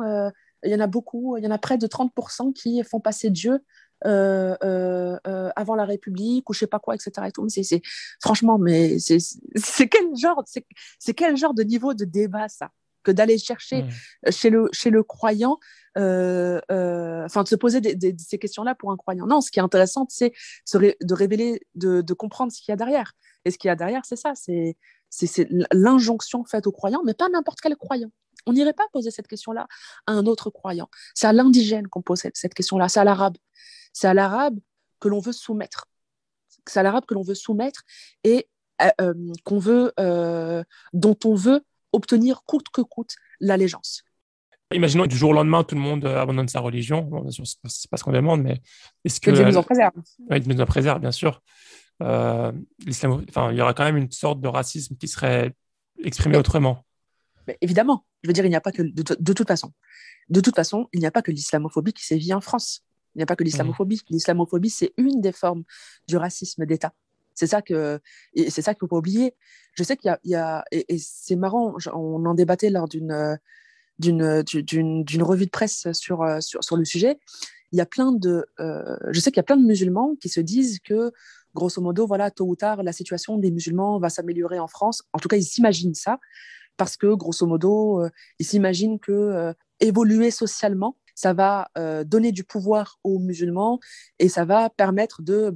il y en a beaucoup, il y en a près de 30% qui font passer Dieu avant la République ou je sais pas quoi, etc. Et tout. c'est, franchement, mais c'est, quel genre, c'est, quel genre de niveau de débat ça que d'aller chercher chez, le, chez le croyant, euh, euh, enfin de se poser ces questions-là pour un croyant? Non, ce qui est intéressant, c'est de révéler, de, de comprendre ce qu'il y a derrière. Et ce qu'il y a derrière, c'est ça, c'est l'injonction faite au croyant, mais pas n'importe quel croyant. On n'irait pas poser cette question-là à un autre croyant. C'est à l'indigène qu'on pose cette, question-là, c'est à l'arabe. C'est à l'arabe que l'on veut soumettre. C'est à l'arabe que l'on veut soumettre et euh, qu'on veut, dont on veut obtenir coûte que coûte l'allégeance. Imaginons du jour au lendemain, tout le monde euh, abandonne sa religion. Bon, bien sûr, c'est pas ce qu'on demande, mais est-ce que. Dieu nous en préserve. Oui, Dieu nous en préserve, bien sûr. Euh, enfin, il y aura quand même une sorte de racisme qui serait exprimé autrement. Mais évidemment, je veux dire, il n'y a pas que. De, toute façon, de toute façon, il n'y a pas que l'islamophobie qui sévit en France. Il n'y a pas que l'islamophobie. Mmh. L'islamophobie, c'est une des formes du racisme d'État. C'est ça que, c'est ça qu'il faut pas oublier. Je sais qu'il y a, et, c'est marrant, on en débattait lors d'une, d'une, d'une, revue de presse sur, sur, sur, le sujet. Il y a plein de, euh, je sais qu'il y a plein de musulmans qui se disent que, grosso modo, voilà, tôt ou tard, la situation des musulmans va s'améliorer en France. En tout cas, ils s'imaginent ça parce que, grosso modo, euh, ils s'imaginent que euh, évoluer socialement, ça va euh, donner du pouvoir aux musulmans et ça va permettre de,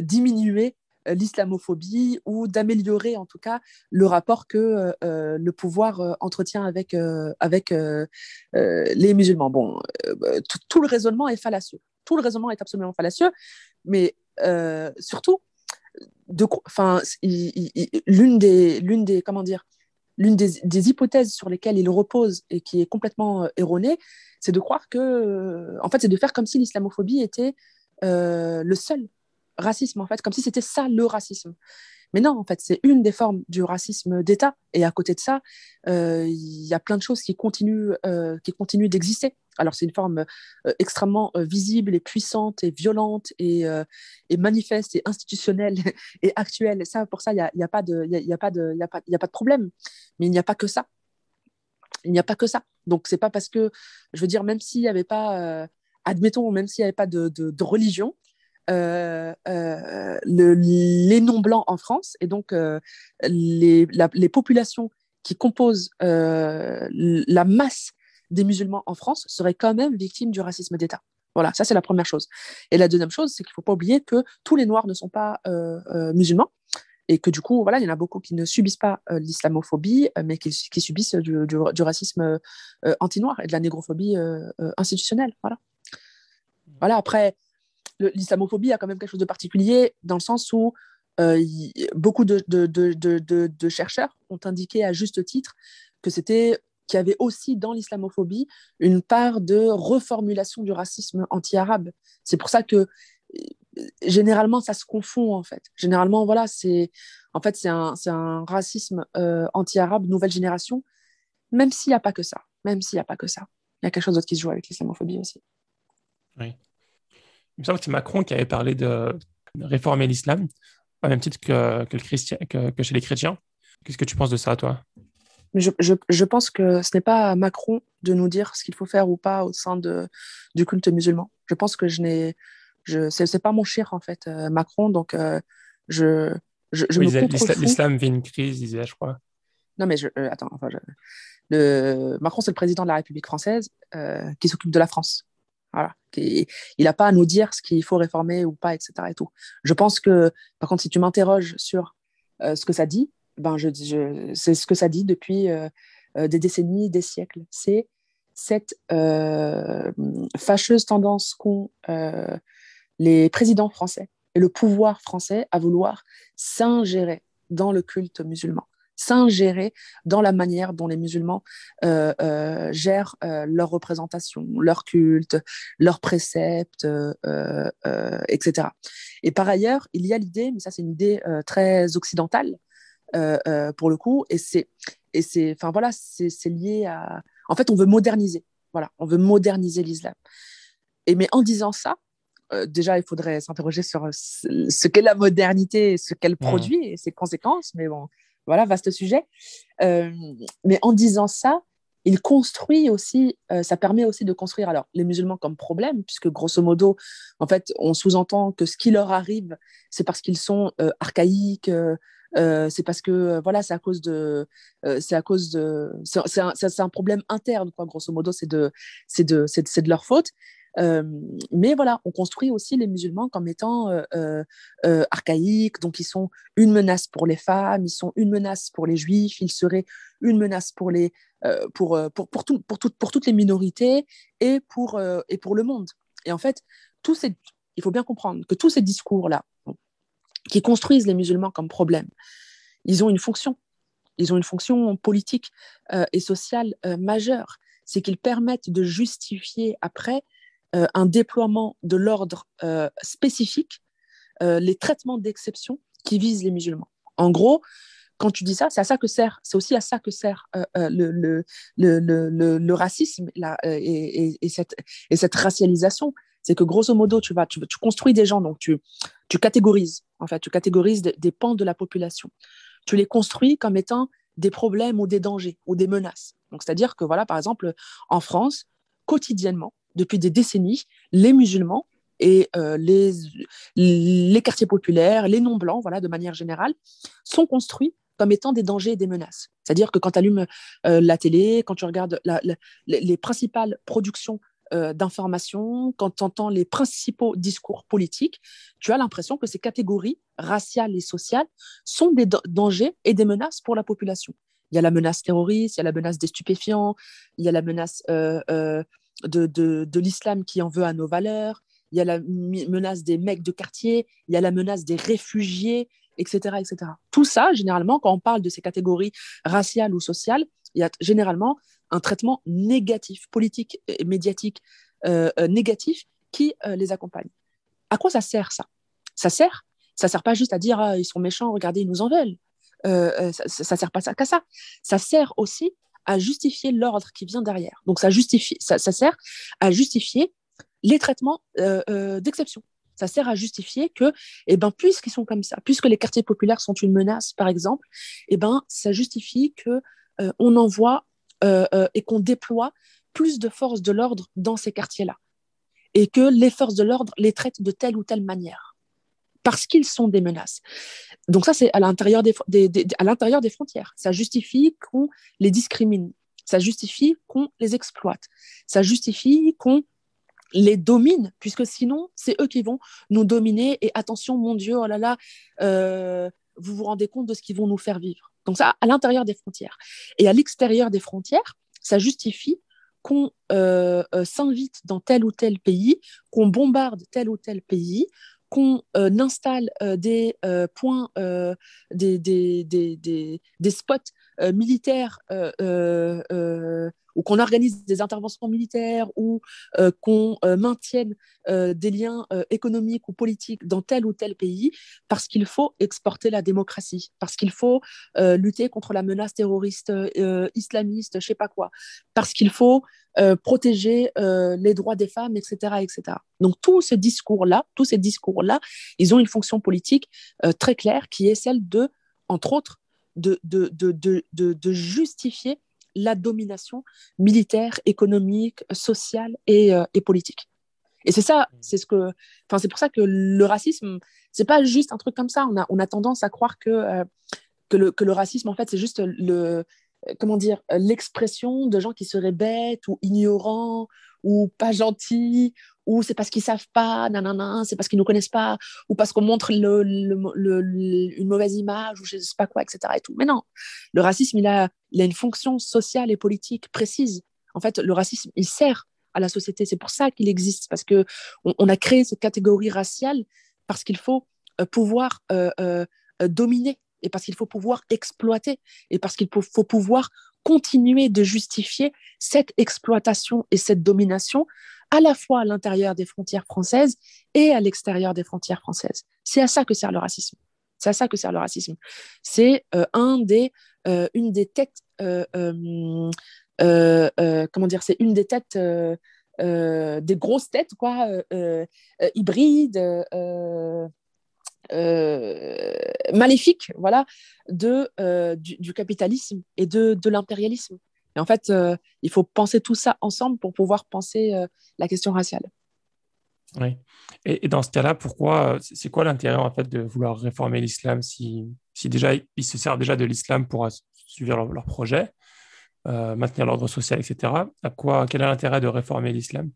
diminuer l'islamophobie ou d'améliorer en tout cas le rapport que le pouvoir entretient avec, avec les musulmans. Bon, tout, le raisonnement est fallacieux. Tout le raisonnement est absolument fallacieux, mais surtout, l'une des, l'une des, comment dire, l'une des, hypothèses sur lesquelles il repose et qui est complètement euh, erronée, c'est de croire que, euh, en fait, c'est de faire comme si l'islamophobie était euh, le seul racisme, en fait, comme si c'était ça le racisme. Mais non, en fait, c'est une des formes du racisme d'État. Et à côté de ça, il y a plein de choses qui continuent, qui continuent d'exister. Alors, c'est une forme euh, extrêmement euh, visible et puissante et violente et, euh, et, manifeste et institutionnelle et actuelle. Ça, pour ça, il n'y a, y a, pas de, y a, pas de, y a, y a pas de problème. Mais il n'y a pas que ça. Il n'y a pas que ça. Donc, c'est pas parce que, je veux dire, même s'il n'y avait pas, admettons, même s'il n'y avait pas de, de, religion, le, les non-blancs en France et donc les, les, populations qui composent la masse des musulmans en France seraient quand même victimes du racisme d'État. Voilà, ça c'est la première chose. Et la deuxième chose, c'est qu'il ne faut pas oublier que tous les Noirs ne sont pas euh, euh, musulmans et que du coup, voilà, il y en a beaucoup qui ne subissent pas euh, l'islamophobie, mais qui, subissent du, racisme anti-noir et de la négrophobie institutionnelle. Voilà. Voilà, après, l'islamophobie a quand même quelque chose de particulier dans le sens où beaucoup de, de, chercheurs ont indiqué à juste titre que c'était qui avait aussi dans l'islamophobie une part de reformulation du racisme anti-arabe. C'est pour ça que généralement ça se confond en fait. Généralement voilà, c'est En fait, c'est un, un, racisme anti-arabe, nouvelle génération, même s'il n'y a pas que ça. Même s'il n'y a pas que ça. Il y a quelque chose d'autre qui se joue avec l'islamophobie aussi. Oui. Il me semble que c'est Macron qui avait parlé de, réformer l'islam, au même titre que, que, chez les chrétiens. Qu'est-ce que tu penses de ça, toi? Je, je, je, pense que ce n'est pas à Macron de nous dire ce qu'il faut faire ou pas au sein de, du culte musulman. Je pense que je n'ai. Je, c'est, pas mon cher, en fait, euh, Macron. Donc, euh, je. je, je l'islam vit une crise, disait, je crois. Non, mais je, euh, attends. Enfin, le, Macron, c'est le président de la République française qui s'occupe de la France. Voilà. Il n'a pas à nous dire ce qu'il faut réformer ou pas, etc. Et tout. Je pense que, par contre, si tu m'interroges sur ce que ça dit, ben je, je c'est ce que ça dit depuis euh, euh, des décennies, des siècles. C'est cette euh, fâcheuse tendance qu'ont les présidents français et le pouvoir français à vouloir s'ingérer dans le culte musulman s'ingérer dans la manière dont les musulmans gèrent leur représentation, leur culte, leurs préceptes, etc. Et par ailleurs, il y a l'idée, mais ça c'est une idée très occidentale, euh, euh, pour le coup. Et c'est, et c'est, enfin voilà, c'est, lié à. En fait, on veut moderniser. Voilà, on veut moderniser l'islam. Et mais en disant ça, euh, déjà, il faudrait s'interroger sur ce qu'est la modernité, ce qu'elle produit et ses conséquences. Mais bon, voilà, vaste sujet. mais en disant ça, il construit aussi, ça permet aussi de construire alors les musulmans comme problème, puisque grosso modo, en fait, on sous-entend que ce qui leur arrive, c'est parce qu'ils sont archaïques, euh, c'est parce que euh, voilà, c'est à cause de, euh, c'est à cause de, c'est un, problème interne quoi. Grosso modo, c'est de, c'est de, c'est de leur faute. mais voilà, on construit aussi les musulmans comme étant archaïques, donc ils sont une menace pour les femmes, ils sont une menace pour les juifs, ils seraient une menace pour les, pour, pour, pour, tout, pour, tout, pour toutes les minorités et pour, et pour le monde. Et en fait, tous ces, il faut bien comprendre que tous ces discours-là, qui construisent les musulmans comme problème. Ils ont une fonction. Ils ont une fonction politique euh, et sociale euh, majeure. C'est qu'ils permettent de justifier après euh, un déploiement de l'ordre spécifique, les traitements d'exception qui visent les musulmans. En gros, quand tu dis ça, c'est à ça que sert, c'est aussi à ça que sert le, racisme et cette racialisation c'est que grosso modo, tu, vas, tu, construis des gens, donc tu, tu catégorises, en fait, tu catégorises des, pans de la population. Tu les construis comme étant des problèmes ou des dangers ou des menaces. Donc, c'est-à-dire que, voilà, par exemple, en France, quotidiennement, depuis des décennies, les musulmans et euh, les, les quartiers populaires, les non-blancs, voilà, de manière générale, sont construits comme étant des dangers et des menaces. C'est-à-dire que quand tu allumes euh, la télé, quand tu regardes les principales productions euh, d'information, quand tu entends les principaux discours politiques, tu as l'impression que ces catégories raciales et sociales sont des dangers et des menaces pour la population. Il y a la menace terroriste, il y a la menace des stupéfiants, il y a la menace euh, euh, de, de, de l'islam qui en veut à nos valeurs, il y a la menace des mecs de quartier, il y a la menace des réfugiés, etc., etc. Tout ça, généralement, quand on parle de ces catégories raciales ou sociales, il y a généralement un traitement négatif, politique et médiatique euh, euh, négatif qui euh, les accompagne. À quoi ça sert ça? Ça sert Ça sert pas juste à dire ah, ils sont méchants, regardez, ils nous en veulent. ça, ça sert pas qu'à ça. Ça sert aussi à justifier l'ordre qui vient derrière. Donc ça justifie, ça, sert à justifier les traitements d'exception. Ça sert à justifier que, eh ben, puisqu'ils sont comme ça, puisque les quartiers populaires sont une menace, par exemple, eh ben, ça justifie que on envoie euh, euh, et qu'on déploie plus de forces de l'ordre dans ces quartiers-là. Et que les forces de l'ordre les traitent de telle ou telle manière. Parce qu'ils sont des menaces. Donc ça, c'est à l'intérieur des, des frontières. Ça justifie qu'on les discrimine. Ça justifie qu'on les exploite. Ça justifie qu'on les domine, puisque sinon, c'est eux qui vont nous dominer. Et attention, mon Dieu, oh là là, euh, vous vous rendez compte de ce qu'ils vont nous faire vivre. Donc ça, à l'intérieur des frontières. Et à l'extérieur des frontières, ça justifie qu'on euh, euh, s'invite dans tel ou tel pays, qu'on bombarde tel ou tel pays, qu'on euh, installe des points, des, spots militaires ou qu'on organise des interventions militaires, ou qu'on maintienne des liens économiques ou politiques dans tel ou tel pays, parce qu'il faut exporter la démocratie, parce qu'il faut lutter contre la menace terroriste islamiste, je sais pas quoi, parce qu'il faut protéger les droits des femmes, etc., etc. Donc tous ces discours-là, tous ces discours-là, ils ont une fonction politique très claire qui est celle de, entre autres, de, de, de, de justifier la domination militaire, économique, sociale et, euh, et politique. Et c'est ça, mm. c'est ce que, enfin, c'est pour ça que le racisme, c'est pas juste un truc comme ça. On a, on a tendance à croire que, euh, que, le, que le racisme, en fait, c'est juste le, comment dire, l'expression de gens qui seraient bêtes ou ignorants ou pas gentils ou c'est parce qu'ils savent pas, nanana, c'est parce qu'ils nous connaissent pas, ou parce qu'on montre une mauvaise image, ou je sais pas quoi, etc. Mais non, le racisme, il a, il a une fonction sociale et politique précise. En fait, le racisme, il sert à la société. C'est pour ça qu'il existe, parce que on, a créé cette catégorie raciale parce qu'il faut euh, pouvoir euh, euh, dominer et parce qu'il faut pouvoir exploiter et parce qu'il faut pouvoir continuer de justifier cette exploitation et cette domination à la fois à l'intérieur des frontières françaises et à l'extérieur des frontières françaises. C'est à ça que sert le racisme. C'est à ça que sert le racisme. C'est euh, un des, euh, une des têtes, euh, comment dire, c'est une des têtes, des grosses têtes, quoi, hybrides, maléfiques, voilà, de, du, du, capitalisme et de, de l'impérialisme. Et en fait, euh, il faut penser tout ça ensemble pour pouvoir penser euh, la question raciale. Oui. Et, dans ce cas-là, pourquoi, euh, c'est quoi l'intérêt en fait de vouloir réformer l'islam si, si déjà ils se servent déjà de l'islam pour suivre leur, projet, maintenir l'ordre social, etc. À quoi, quel est l'intérêt de réformer l'islam?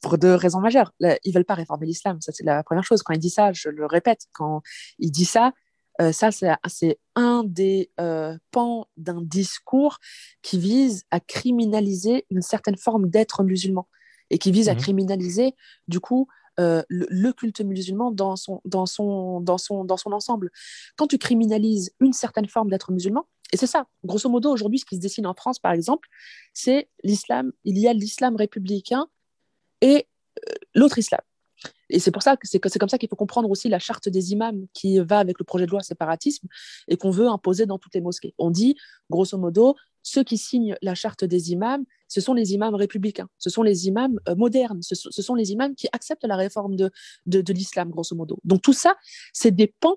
Pour deux raisons majeures. Ils veulent pas réformer l'islam, ça c'est la première chose. Quand il dit ça, je le répète, quand il dit ça, euh, ça, c'est un des euh, pans d'un discours qui vise à criminaliser une certaine forme d'être musulman et qui vise à mhm. criminaliser, du coup, euh, le, culte musulman dans son, dans, son, dans, son, dans son ensemble. Quand tu criminalises une certaine forme d'être musulman, et c'est ça, grosso modo, aujourd'hui, ce qui se dessine en France, par exemple, c'est l'islam, il y a l'islam républicain et l'autre islam. Et c'est pour ça que c'est comme ça qu'il faut comprendre aussi la charte des imams qui va avec le projet de loi séparatisme et qu'on veut imposer dans toutes les mosquées. On dit, grosso modo, ceux qui signent la charte des imams, ce sont les imams républicains, ce sont les imams euh, modernes, ce, sont les imams qui acceptent la réforme de, l'islam, grosso modo. Donc tout ça, c'est des pans,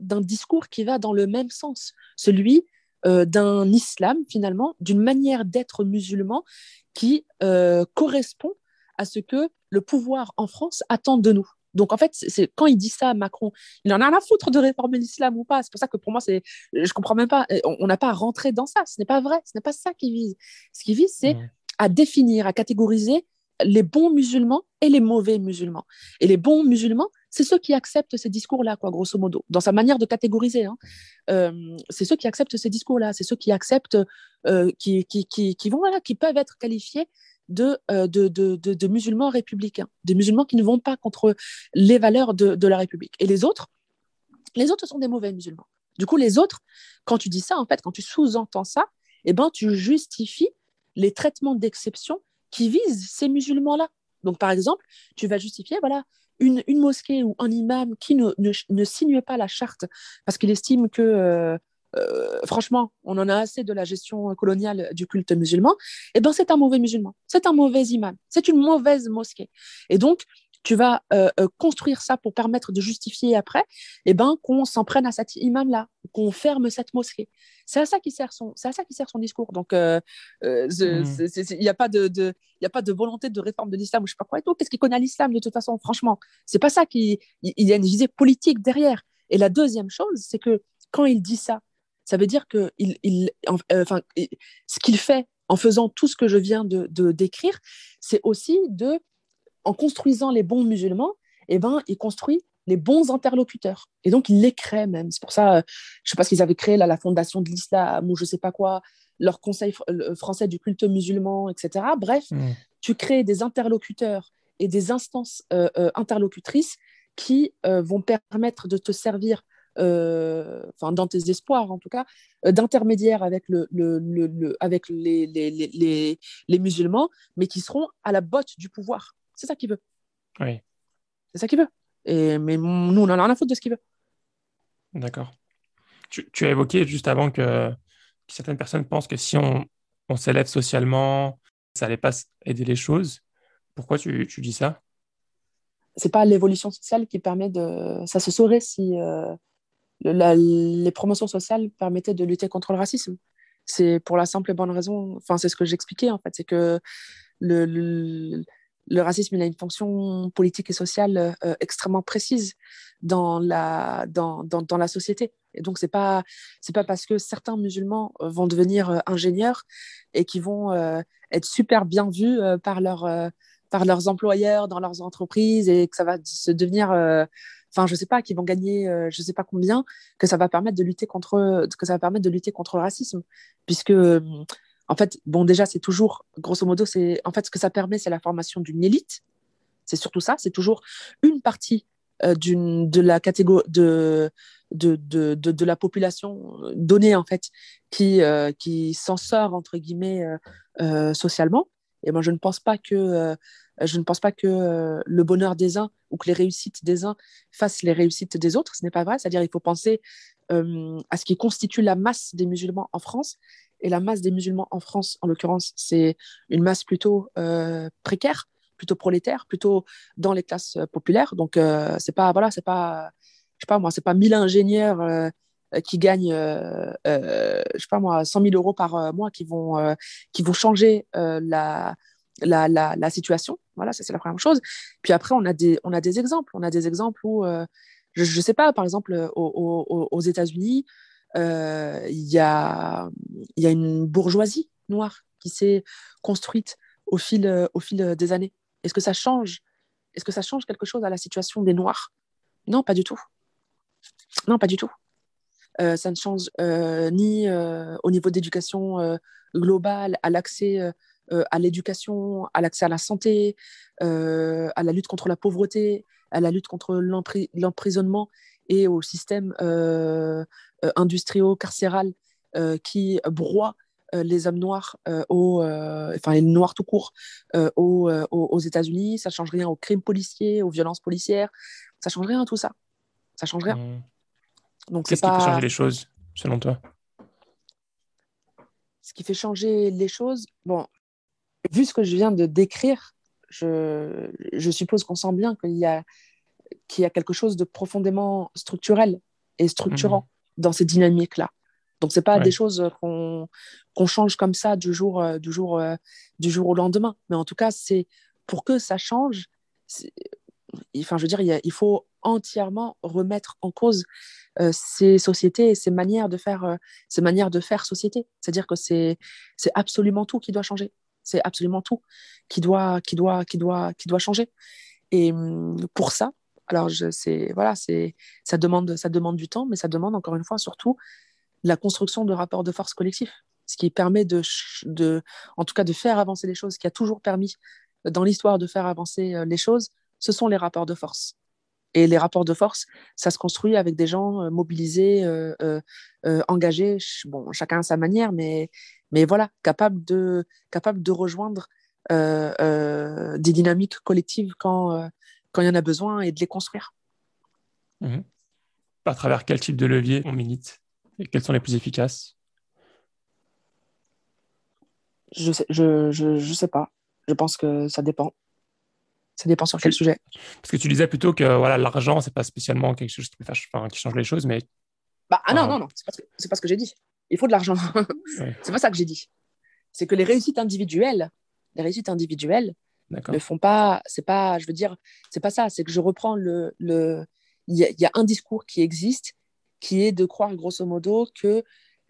d'un discours qui va dans le même sens, celui euh, d'un islam, finalement, d'une manière d'être musulman qui euh, correspond à ce que le pouvoir en France attend de nous. Donc en fait, c'est quand il dit ça, Macron, il en a rien à foutre de réformer l'islam ou pas. C'est pour ça que pour moi, c'est, je comprends même pas. On n'a pas à rentrer dans ça. Ce n'est pas vrai. Ce n'est pas ça qu'il vise. Ce qu'il vise, c'est à définir, à catégoriser les bons musulmans et les mauvais musulmans. Et les bons musulmans, c'est ceux qui acceptent ces discours-là, quoi, grosso modo, dans sa manière de catégoriser. Hein. Euh, c'est ceux qui acceptent ces discours-là, c'est ceux qui acceptent, euh, qui, qui, qui, qui, vont, voilà, qui peuvent être qualifiés euh, de, musulmans républicains, des musulmans qui ne vont pas contre les valeurs de, la République. Et les autres, les autres sont des mauvais musulmans. Du coup, les autres, quand tu dis ça, en fait, quand tu sous-entends ça, eh ben, tu justifies les traitements d'exception qui visent ces musulmans-là. Donc, par exemple, tu vas justifier, voilà, une, mosquée ou un imam qui ne, ne, signe pas la charte parce qu'il estime que euh, euh, franchement, on en a assez de la gestion coloniale du culte musulman, eh ben, c'est un mauvais musulman, c'est un mauvais imam, c'est une mauvaise mosquée. Et donc, tu vas euh, euh, construire ça pour permettre de justifier après eh ben, qu'on s'en prenne à cet imam-là, qu'on ferme cette mosquée. C'est à ça qui sert son, c'est à ça qui sert son discours. Donc, il n'y a, pas de, de a pas de volonté de réforme de l'islam ou je sais pas quoi et tout. Qu'est-ce qu'il connaît l'islam de toute façon Franchement, c'est pas ça qui. Il y a une visée politique derrière. Et la deuxième chose, c'est que quand il dit ça, ça veut dire que il, il euh, enfin, ce qu'il fait en faisant tout ce que je viens de, décrire, c'est aussi de, en construisant les bons musulmans, eh ben, il construit les bons interlocuteurs. Et donc, il les crée même. C'est pour ça, euh, je sais pas ce qu'ils avaient créé, là, la fondation de l'islam ou je sais pas quoi, leur conseil euh, français du culte musulman, etc. Bref, mmh. tu crées des interlocuteurs et des instances interlocutrices qui vont permettre de te servir enfin dans tes espoirs en tout cas, d'intermédiaires avec, le, le, le, avec les, les, les, les, musulmans, mais qui seront à la botte du pouvoir. C'est ça qu'il veut. Oui. C'est ça qu'il veut. Et, mais nous, on en a rien à foutre de ce qu'il veut. D'accord. Tu, tu, as évoqué juste avant que, que, certaines personnes pensent que si on, on s'élève socialement, ça n'allait pas aider les choses. Pourquoi tu, tu dis ça? C'est pas l'évolution sociale qui permet de. Ça se saurait si euh, les promotions sociales permettaient de lutter contre le racisme. C'est pour la simple et bonne raison. Enfin, c'est ce que j'expliquais en fait. C'est que le, racisme il a une fonction politique et sociale euh, extrêmement précise dans la, dans, dans, la société. Et donc, ce n'est pas, pas parce que certains musulmans euh, vont devenir euh, ingénieurs et qui vont être super bien vus par, leur, par leurs employeurs dans leurs entreprises et que ça va se devenir, enfin, je sais pas, qu'ils vont gagner je sais pas combien, que ça va permettre de lutter contre, que ça va permettre de lutter contre le racisme. Puisque, en fait, bon, déjà, c'est toujours, grosso modo, c'est, en fait, ce que ça permet, c'est la formation d'une élite. C'est surtout ça, c'est toujours une partie euh, d'une, de la catégorie de, de, de, de, la population donnée en fait qui, euh, qui s'en sort entre guillemets euh, socialement et moi je ne pense pas que je ne pense pas que le bonheur des uns ou que les réussites des uns fassent les réussites des autres. Ce n'est pas vrai. C'est-à-dire il faut penser à ce qui constitue la masse des musulmans en France. Et la masse des musulmans en France en l'occurrence c'est une masse plutôt précaire plutôt prolétaire, plutôt dans les classes euh, populaires. Donc, euh, c'est pas, voilà, pas, je sais pas moi, c'est pas 1000 ingénieurs euh, qui gagnent, je sais pas moi, 100 000 euros par mois qui vont, qui vont changer la, la, la, situation. Voilà, ça c'est la première chose. Puis après, on a des, on a des exemples. On a des exemples où, je ne sais pas, par exemple, aux, aux, États-Unis, il y, a, y a une bourgeoisie noire qui s'est construite au fil, au fil des années. Est-ce que ça change Est-ce que ça change quelque chose à la situation des Noirs? Non, pas du tout. Non, pas du tout. Euh, ça ne change euh, ni euh, au niveau d'éducation globale, à l'accès à l'éducation, à l'accès à la santé, à la lutte contre la pauvreté, à la lutte contre l'emprisonnement et au système industriel-carcéral qui broie les hommes noirs, enfin les noirs tout court, aux, États-Unis. Ça change rien aux crimes policiers, aux violences policières. Ça change rien à tout ça. Ça change rien. Mmh. Donc Qu'est-ce pas... qui fait changer les choses, selon toi? Ce qui fait changer les choses, bon, vu ce que je viens de décrire, je, je suppose qu'on sent bien qu'il y a qu'il y a quelque chose de profondément structurel et structurant mmh. dans ces dynamiques-là. Donc, ce n'est pas des choses qu'on change comme ça du jour, euh, du, jour, euh, du jour au lendemain. Mais en tout cas, c'est pour que ça change, enfin, je veux dire, il, faut entièrement remettre en cause euh, ces sociétés et ces manières de faire, ces manières de faire société. C'est-à-dire que c'est absolument tout qui doit changer. C'est absolument tout qui doit, qui, doit, qui, doit, qui doit changer. Et hum, pour ça, alors je, voilà, ça demande, ça demande du temps, mais ça demande encore une fois surtout la construction de rapports de force collectifs, ce qui permet de, de, en tout cas, de faire avancer les choses, ce qui a toujours permis dans l'histoire de faire avancer euh, les choses, ce sont les rapports de force. Et les rapports de force, ça se construit avec des gens euh, mobilisés, euh, engagés, bon, chacun à sa manière, mais, mais voilà, capables de, capable de rejoindre des dynamiques collectives quand, quand il y en a besoin et de les construire. Mmh. À travers quel type de levier on milite et quels sont les plus efficaces? Je sais, je, je, je, sais pas. Je pense que ça dépend. Ça dépend sur quel sujet. Parce que tu disais plutôt que voilà, l'argent, c'est pas spécialement quelque chose qui, enfin, qui change les choses, mais. Bah, ah non, non, non, c'est pas, ce pas ce que j'ai dit. Il faut de l'argent. c'est pas ça que j'ai dit. C'est que les réussites individuelles, les réussites individuelles ne font pas. C'est pas, je veux dire, c'est pas ça. C'est que je reprends le. le il y, y, a un discours qui existe qui est de croire grosso modo que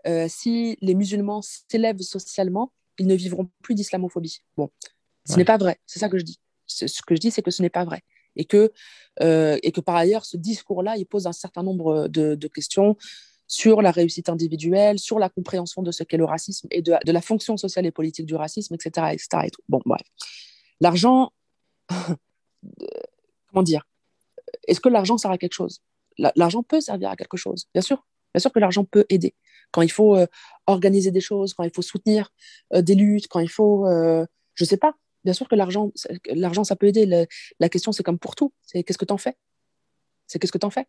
euh, si les musulmans s'élèvent socialement, ils ne vivront plus d'islamophobie. Bon, ce n'est pas vrai, c'est ça que je dis. Ce que je dis, c'est que ce n'est pas vrai. Et que, euh, et que par ailleurs, ce discours-là, il pose un certain nombre de, questions sur la réussite individuelle, sur la compréhension de ce qu'est le racisme et de, la fonction sociale et politique du racisme, etc. etc. Bon, bref. L'argent, comment dire Est-ce que l'argent sert à quelque chose? L'argent peut servir à quelque chose, bien sûr. Bien sûr que l'argent peut aider. Quand il faut euh, organiser des choses, quand il faut soutenir euh, des luttes, quand il faut, je sais pas, bien sûr que l'argent, l'argent ça peut aider. la question, c'est comme pour tout. C'est qu'est-ce que tu en fais? C'est qu'est-ce que tu en fais?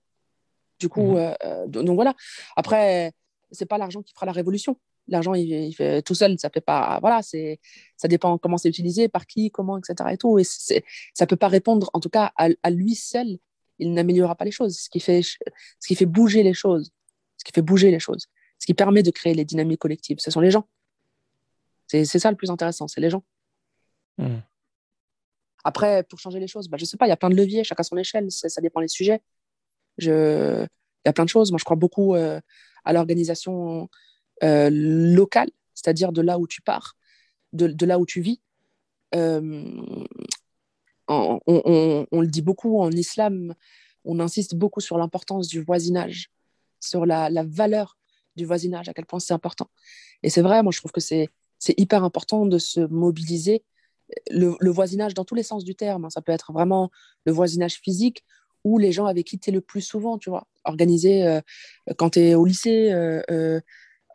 Du coup, mmh. donc voilà. Après, c'est pas l'argent qui fera la révolution. L'argent, il, fait tout seul, ça fait pas. Voilà, c'est, ça dépend comment c'est utilisé, par qui, comment, etc. Et tout. Et ça peut pas répondre, en tout cas, à, à lui seul, il n'améliorera pas les choses. Ce qui fait, ce qui fait bouger les choses, ce qui fait bouger les choses, ce qui permet de créer les dynamiques collectives, ce sont les gens. C'est ça le plus intéressant, c'est les gens. Hmm. Après, pour changer les choses, bah, je sais pas, il y a plein de leviers, chacun son échelle, ça, dépend des sujets. Je... Il y a plein de choses. Moi, je crois beaucoup euh, à l'organisation euh, locale, c'est-à-dire de là où tu pars, de, là où tu vis. Euh, on, on, le dit beaucoup en islam, on insiste beaucoup sur l'importance du voisinage sur la, valeur du voisinage, à quel point c'est important. Et c'est vrai, moi je trouve que c'est hyper important de se mobiliser. Le, voisinage dans tous les sens du terme, hein. ça peut être vraiment le voisinage physique ou les gens avec qui tu es le plus souvent, tu vois. Organiser euh, quand tu es au lycée, euh,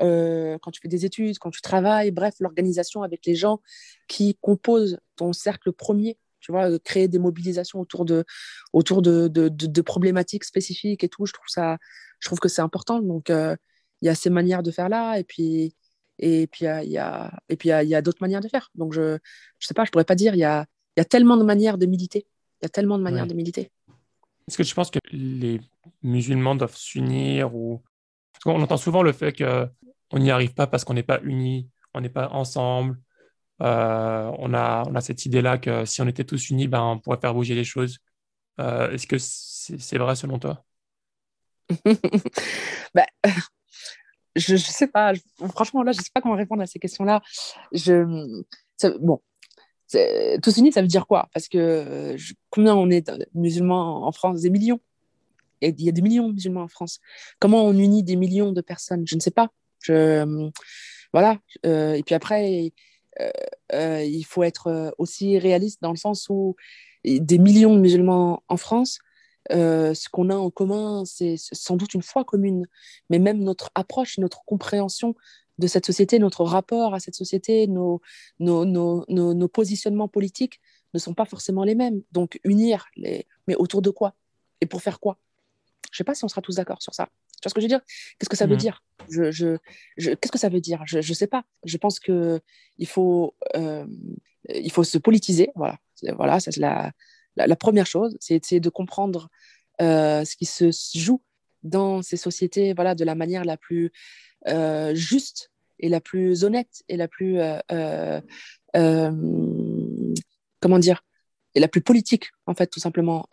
euh, quand tu fais des études, quand tu travailles, bref, l'organisation avec les gens qui composent ton cercle premier tu vois, créer des mobilisations autour de, autour de, de, problématiques spécifiques et tout. Je trouve ça, je trouve que c'est important. Donc, il y a ces manières de faire là, et puis et puis il y a et puis il y a, d'autres manières de faire. Donc, je je sais pas, je pourrais pas dire. Il y a il y a tellement de manières de militer. Il y a tellement de manières de militer. Est-ce que tu penses que les musulmans doivent s'unir ou parce qu'on entend souvent le fait que on n'y arrive pas parce qu'on n'est pas unis, on n'est pas ensemble. Euh, on, a, on a cette idée-là que si on était tous unis, ben, on pourrait faire bouger les choses. Euh, est-ce que c'est vrai selon toi? Bah, je, ne sais pas. franchement, là, je sais pas comment répondre à ces questions-là. Je, bon, tous unis, ça veut dire quoi? Parce que combien on est musulmans en France? Des millions. Il y a des millions de musulmans en France. Comment on unit des millions de personnes? Je ne sais pas. Je, voilà. Euh, et puis après, euh, euh, il faut être aussi réaliste dans le sens où des millions de musulmans en France, euh, ce qu'on a en commun, c'est sans doute une foi commune, mais même notre approche, notre compréhension de cette société, notre rapport à cette société, nos, nos, nos, nos, positionnements politiques ne sont pas forcément les mêmes. Donc unir, les... mais autour de quoi Et pour faire quoi? Je ne sais pas si on sera tous d'accord sur ça. Tu vois ce que je veux dire? Qu'est-ce que ça veut mhm. dire? Je, je, Qu'est-ce que ça veut dire? Je ne sais pas. Je pense qu'il faut, euh, il faut se politiser. Voilà, voilà ça c'est la, la, première chose, c'est essayer de comprendre euh, ce qui se joue dans ces sociétés voilà, de la manière la plus euh, juste et la plus honnête et la plus, euh, comment dire, et la plus politique, en fait, tout simplement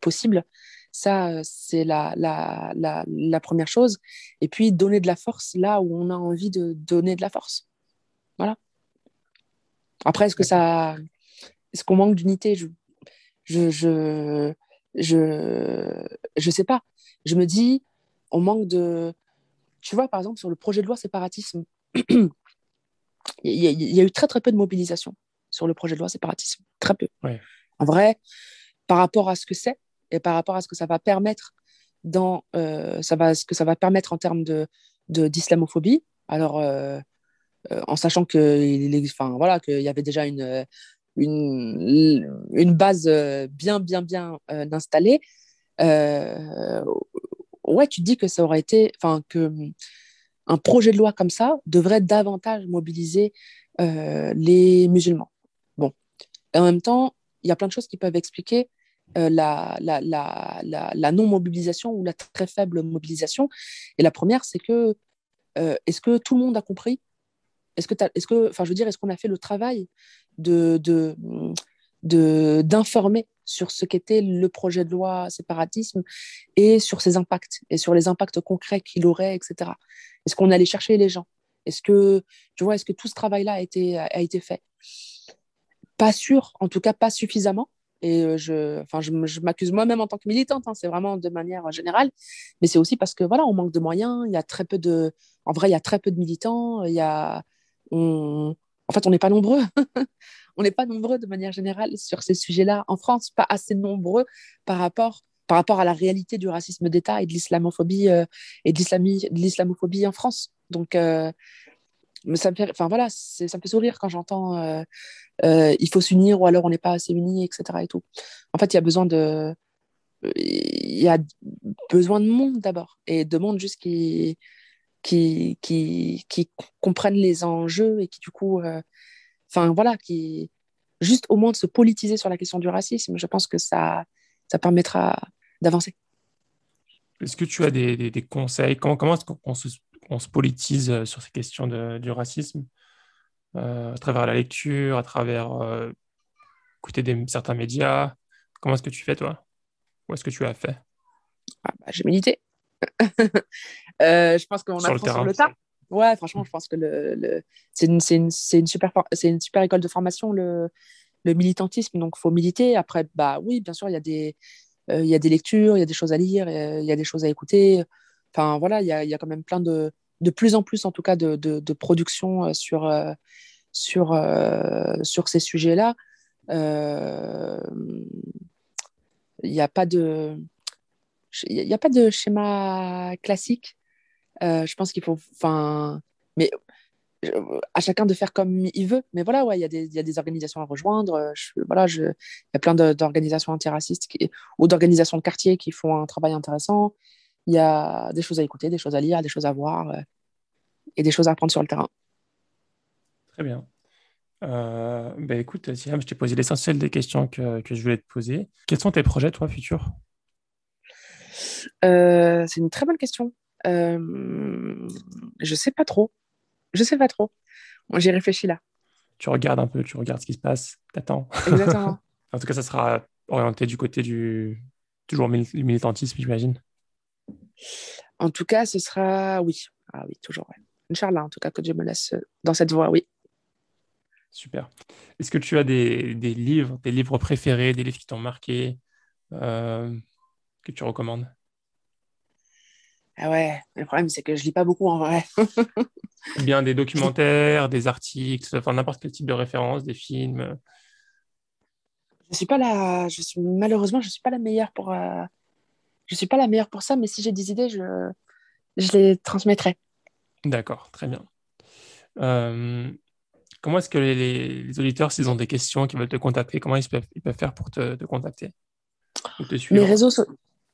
possible. Ça, c'est la, la, la, première chose. Et puis, donner de la force là où on a envie de donner de la force. Voilà. Après, est-ce que ça. Est-ce qu'on manque d'unité? Je, je, je, je sais pas. Je me dis, on manque de. Tu vois, par exemple, sur le projet de loi séparatisme, il y, a, eu très, très peu de mobilisation sur le projet de loi séparatisme. Très peu. En vrai, par rapport à ce que c'est et par rapport à ce que ça va permettre dans euh, ça va ce que ça va permettre en termes de d'islamophobie alors euh, euh, en sachant que enfin voilà qu'il y avait déjà une une, une base euh, bien, bien, bien euh, installée, euh, ouais, tu dis que ça aurait été, enfin, que un projet de loi comme ça devrait davantage mobiliser les musulmans. Bon, en même temps, il y a plein de choses qui peuvent expliquer la, la, la, la, non-mobilisation ou la très faible mobilisation. Et la première, c'est que est-ce que tout le monde a compris Est-ce que, est-ce que, enfin, je veux dire, est-ce qu'on a fait le travail de, de, d'informer sur ce qu'était le projet de loi séparatisme et sur ses impacts et sur les impacts concrets qu'il aurait, etc. Est-ce qu'on allait chercher les gens? Est-ce que, tu vois, est-ce que tout ce travail-là a été, a été fait? Pas sûr, en tout cas pas suffisamment. Et euh, je, enfin, je, m'accuse moi-même en tant que militante, hein, c'est vraiment de manière générale, mais c'est aussi parce que voilà, on manque de moyens, il y a très peu de, en vrai, il y a très peu de militants, il y a, on, en fait, on n'est pas nombreux. on n'est pas nombreux de manière générale sur ces sujets-là en France, pas assez nombreux par rapport par rapport à la réalité du racisme d'État et de l'islamophobie et de l'islamophobie en France. Donc, ça me fait, enfin voilà, ça me fait sourire quand j'entends il faut s'unir ou alors on n'est pas assez unis, etc. Et tout. En fait, il y a besoin de, il y a besoin de monde d'abord et de monde juste qui qui, qui, qui comprennent les enjeux et qui du coup, enfin voilà, qui juste au moins de se politiser sur la question du racisme, je pense que ça, ça permettra d'avancer. Est-ce que tu as des, des, conseils? Comment, comment est-ce qu'on se, on se, politise euh, sur ces questions de, du racisme? Euh, À travers la lecture, à travers euh, écouter des, certains médias. Comment est-ce que tu fais, toi? Ou est-ce que tu as fait? Ah, bah, J'ai médité. je pense qu'on apprend sur le tas. Ouais, franchement, je pense que le, c'est une, une, une, super, une super école de formation, le, le militantisme. Donc, il faut militer. Après, bah oui, bien sûr, il y, a des, il y a des lectures, il y a des choses à lire, il y a des choses à écouter. Enfin, voilà, il y a, y a, quand même plein de, de plus en plus, en tout cas, de, de, de production sur, sur, sur ces sujets-là. Il n'y a pas de. Il n'y a pas de schéma classique euh, je pense qu'il faut. Enfin, mais à chacun de faire comme il veut. Mais voilà, ouais, il y, y, a des organisations à rejoindre. Voilà, il y a plein d'organisations antiracistes ou d'organisations de quartier qui font un travail intéressant. Il y a des choses à écouter, des choses à lire, des choses à voir euh, et des choses à apprendre sur le terrain. Très bien. Euh, ben écoute, Siam, je t'ai posé l'essentiel des questions que, que, je voulais te poser. Quels sont tes projets, toi, futurs? C'est une très bonne question. Euh, je sais pas trop. Je sais pas trop. J'y réfléchis là. Tu regardes un peu, tu regardes ce qui se passe, t'attends. Exactement. en tout cas, ça sera orienté du côté du toujours militantisme, j'imagine. En tout cas, ce sera oui. Ah oui, toujours. Ouais. Inch'Allah, en tout cas, que Dieu me laisse dans cette voie, oui. Super. Est-ce que tu as des, des, livres, des livres préférés, des livres qui t'ont marqué, euh, que tu recommandes? Ah ouais, le problème, c'est que je lis pas beaucoup en vrai. Bien des documentaires, des articles, enfin n'importe quel type de référence, des films. Je suis pas la, je suis malheureusement, je suis pas la meilleure pour, euh... je suis pas la meilleure pour ça, mais si j'ai des idées, je, je les transmettrai. D'accord, très bien. Euh... Comment est-ce que les, les auditeurs, s'ils ont des questions, qui veulent te contacter, comment ils peuvent, ils peuvent faire pour te, te contacter te suivre? Mes réseaux, so...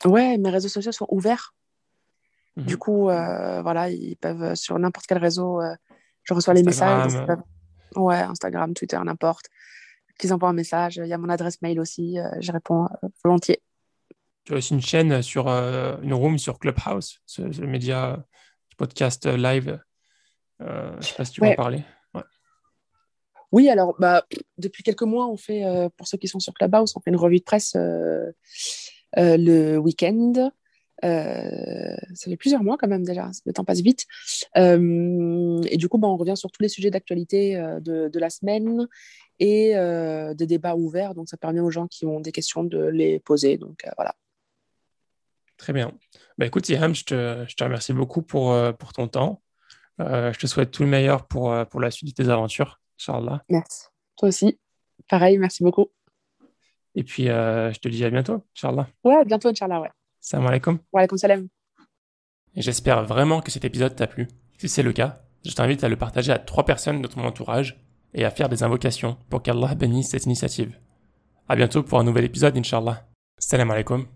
ouais, mes réseaux sociaux sont ouverts. Du mhm. coup, euh, voilà, ils peuvent sur n'importe quel réseau, euh, je reçois les messages. Ouais, Instagram, Twitter, n'importe. Qu'ils envoient un message. Il y a mon adresse mail aussi, euh, je réponds volontiers. Tu as aussi une chaîne sur une room sur Clubhouse, ce, média, ce podcast live. je ne sais pas si tu veux en parler. Oui, alors bah, depuis quelques mois, on fait, pour ceux qui sont sur Clubhouse, on fait une revue de presse le week-end euh, ça fait plusieurs mois quand même déjà, le temps passe vite. Euh, et du coup, bah, on revient sur tous les sujets d'actualité euh, de, de, la semaine et des débats ouverts. Donc, ça permet aux gens qui ont des questions de les poser. Donc, voilà. Très bien. Bah, écoute, Iham, je te, je te remercie beaucoup pour, pour ton temps. je te souhaite tout le meilleur pour, pour la suite de tes aventures, Inch'Allah. Merci. Toi aussi. Pareil, merci beaucoup. Et puis, je te dis à bientôt, Inch'Allah. Ouais, à bientôt, Inch'Allah, ouais. Salam alaikum. Wa alaikum salam. J'espère vraiment que cet épisode t'a plu. Si c'est le cas, je t'invite à le partager à trois personnes de ton entourage et à faire des invocations pour qu'Allah bénisse cette initiative. À bientôt pour un nouvel épisode, Inch'Allah. Salam alaikum.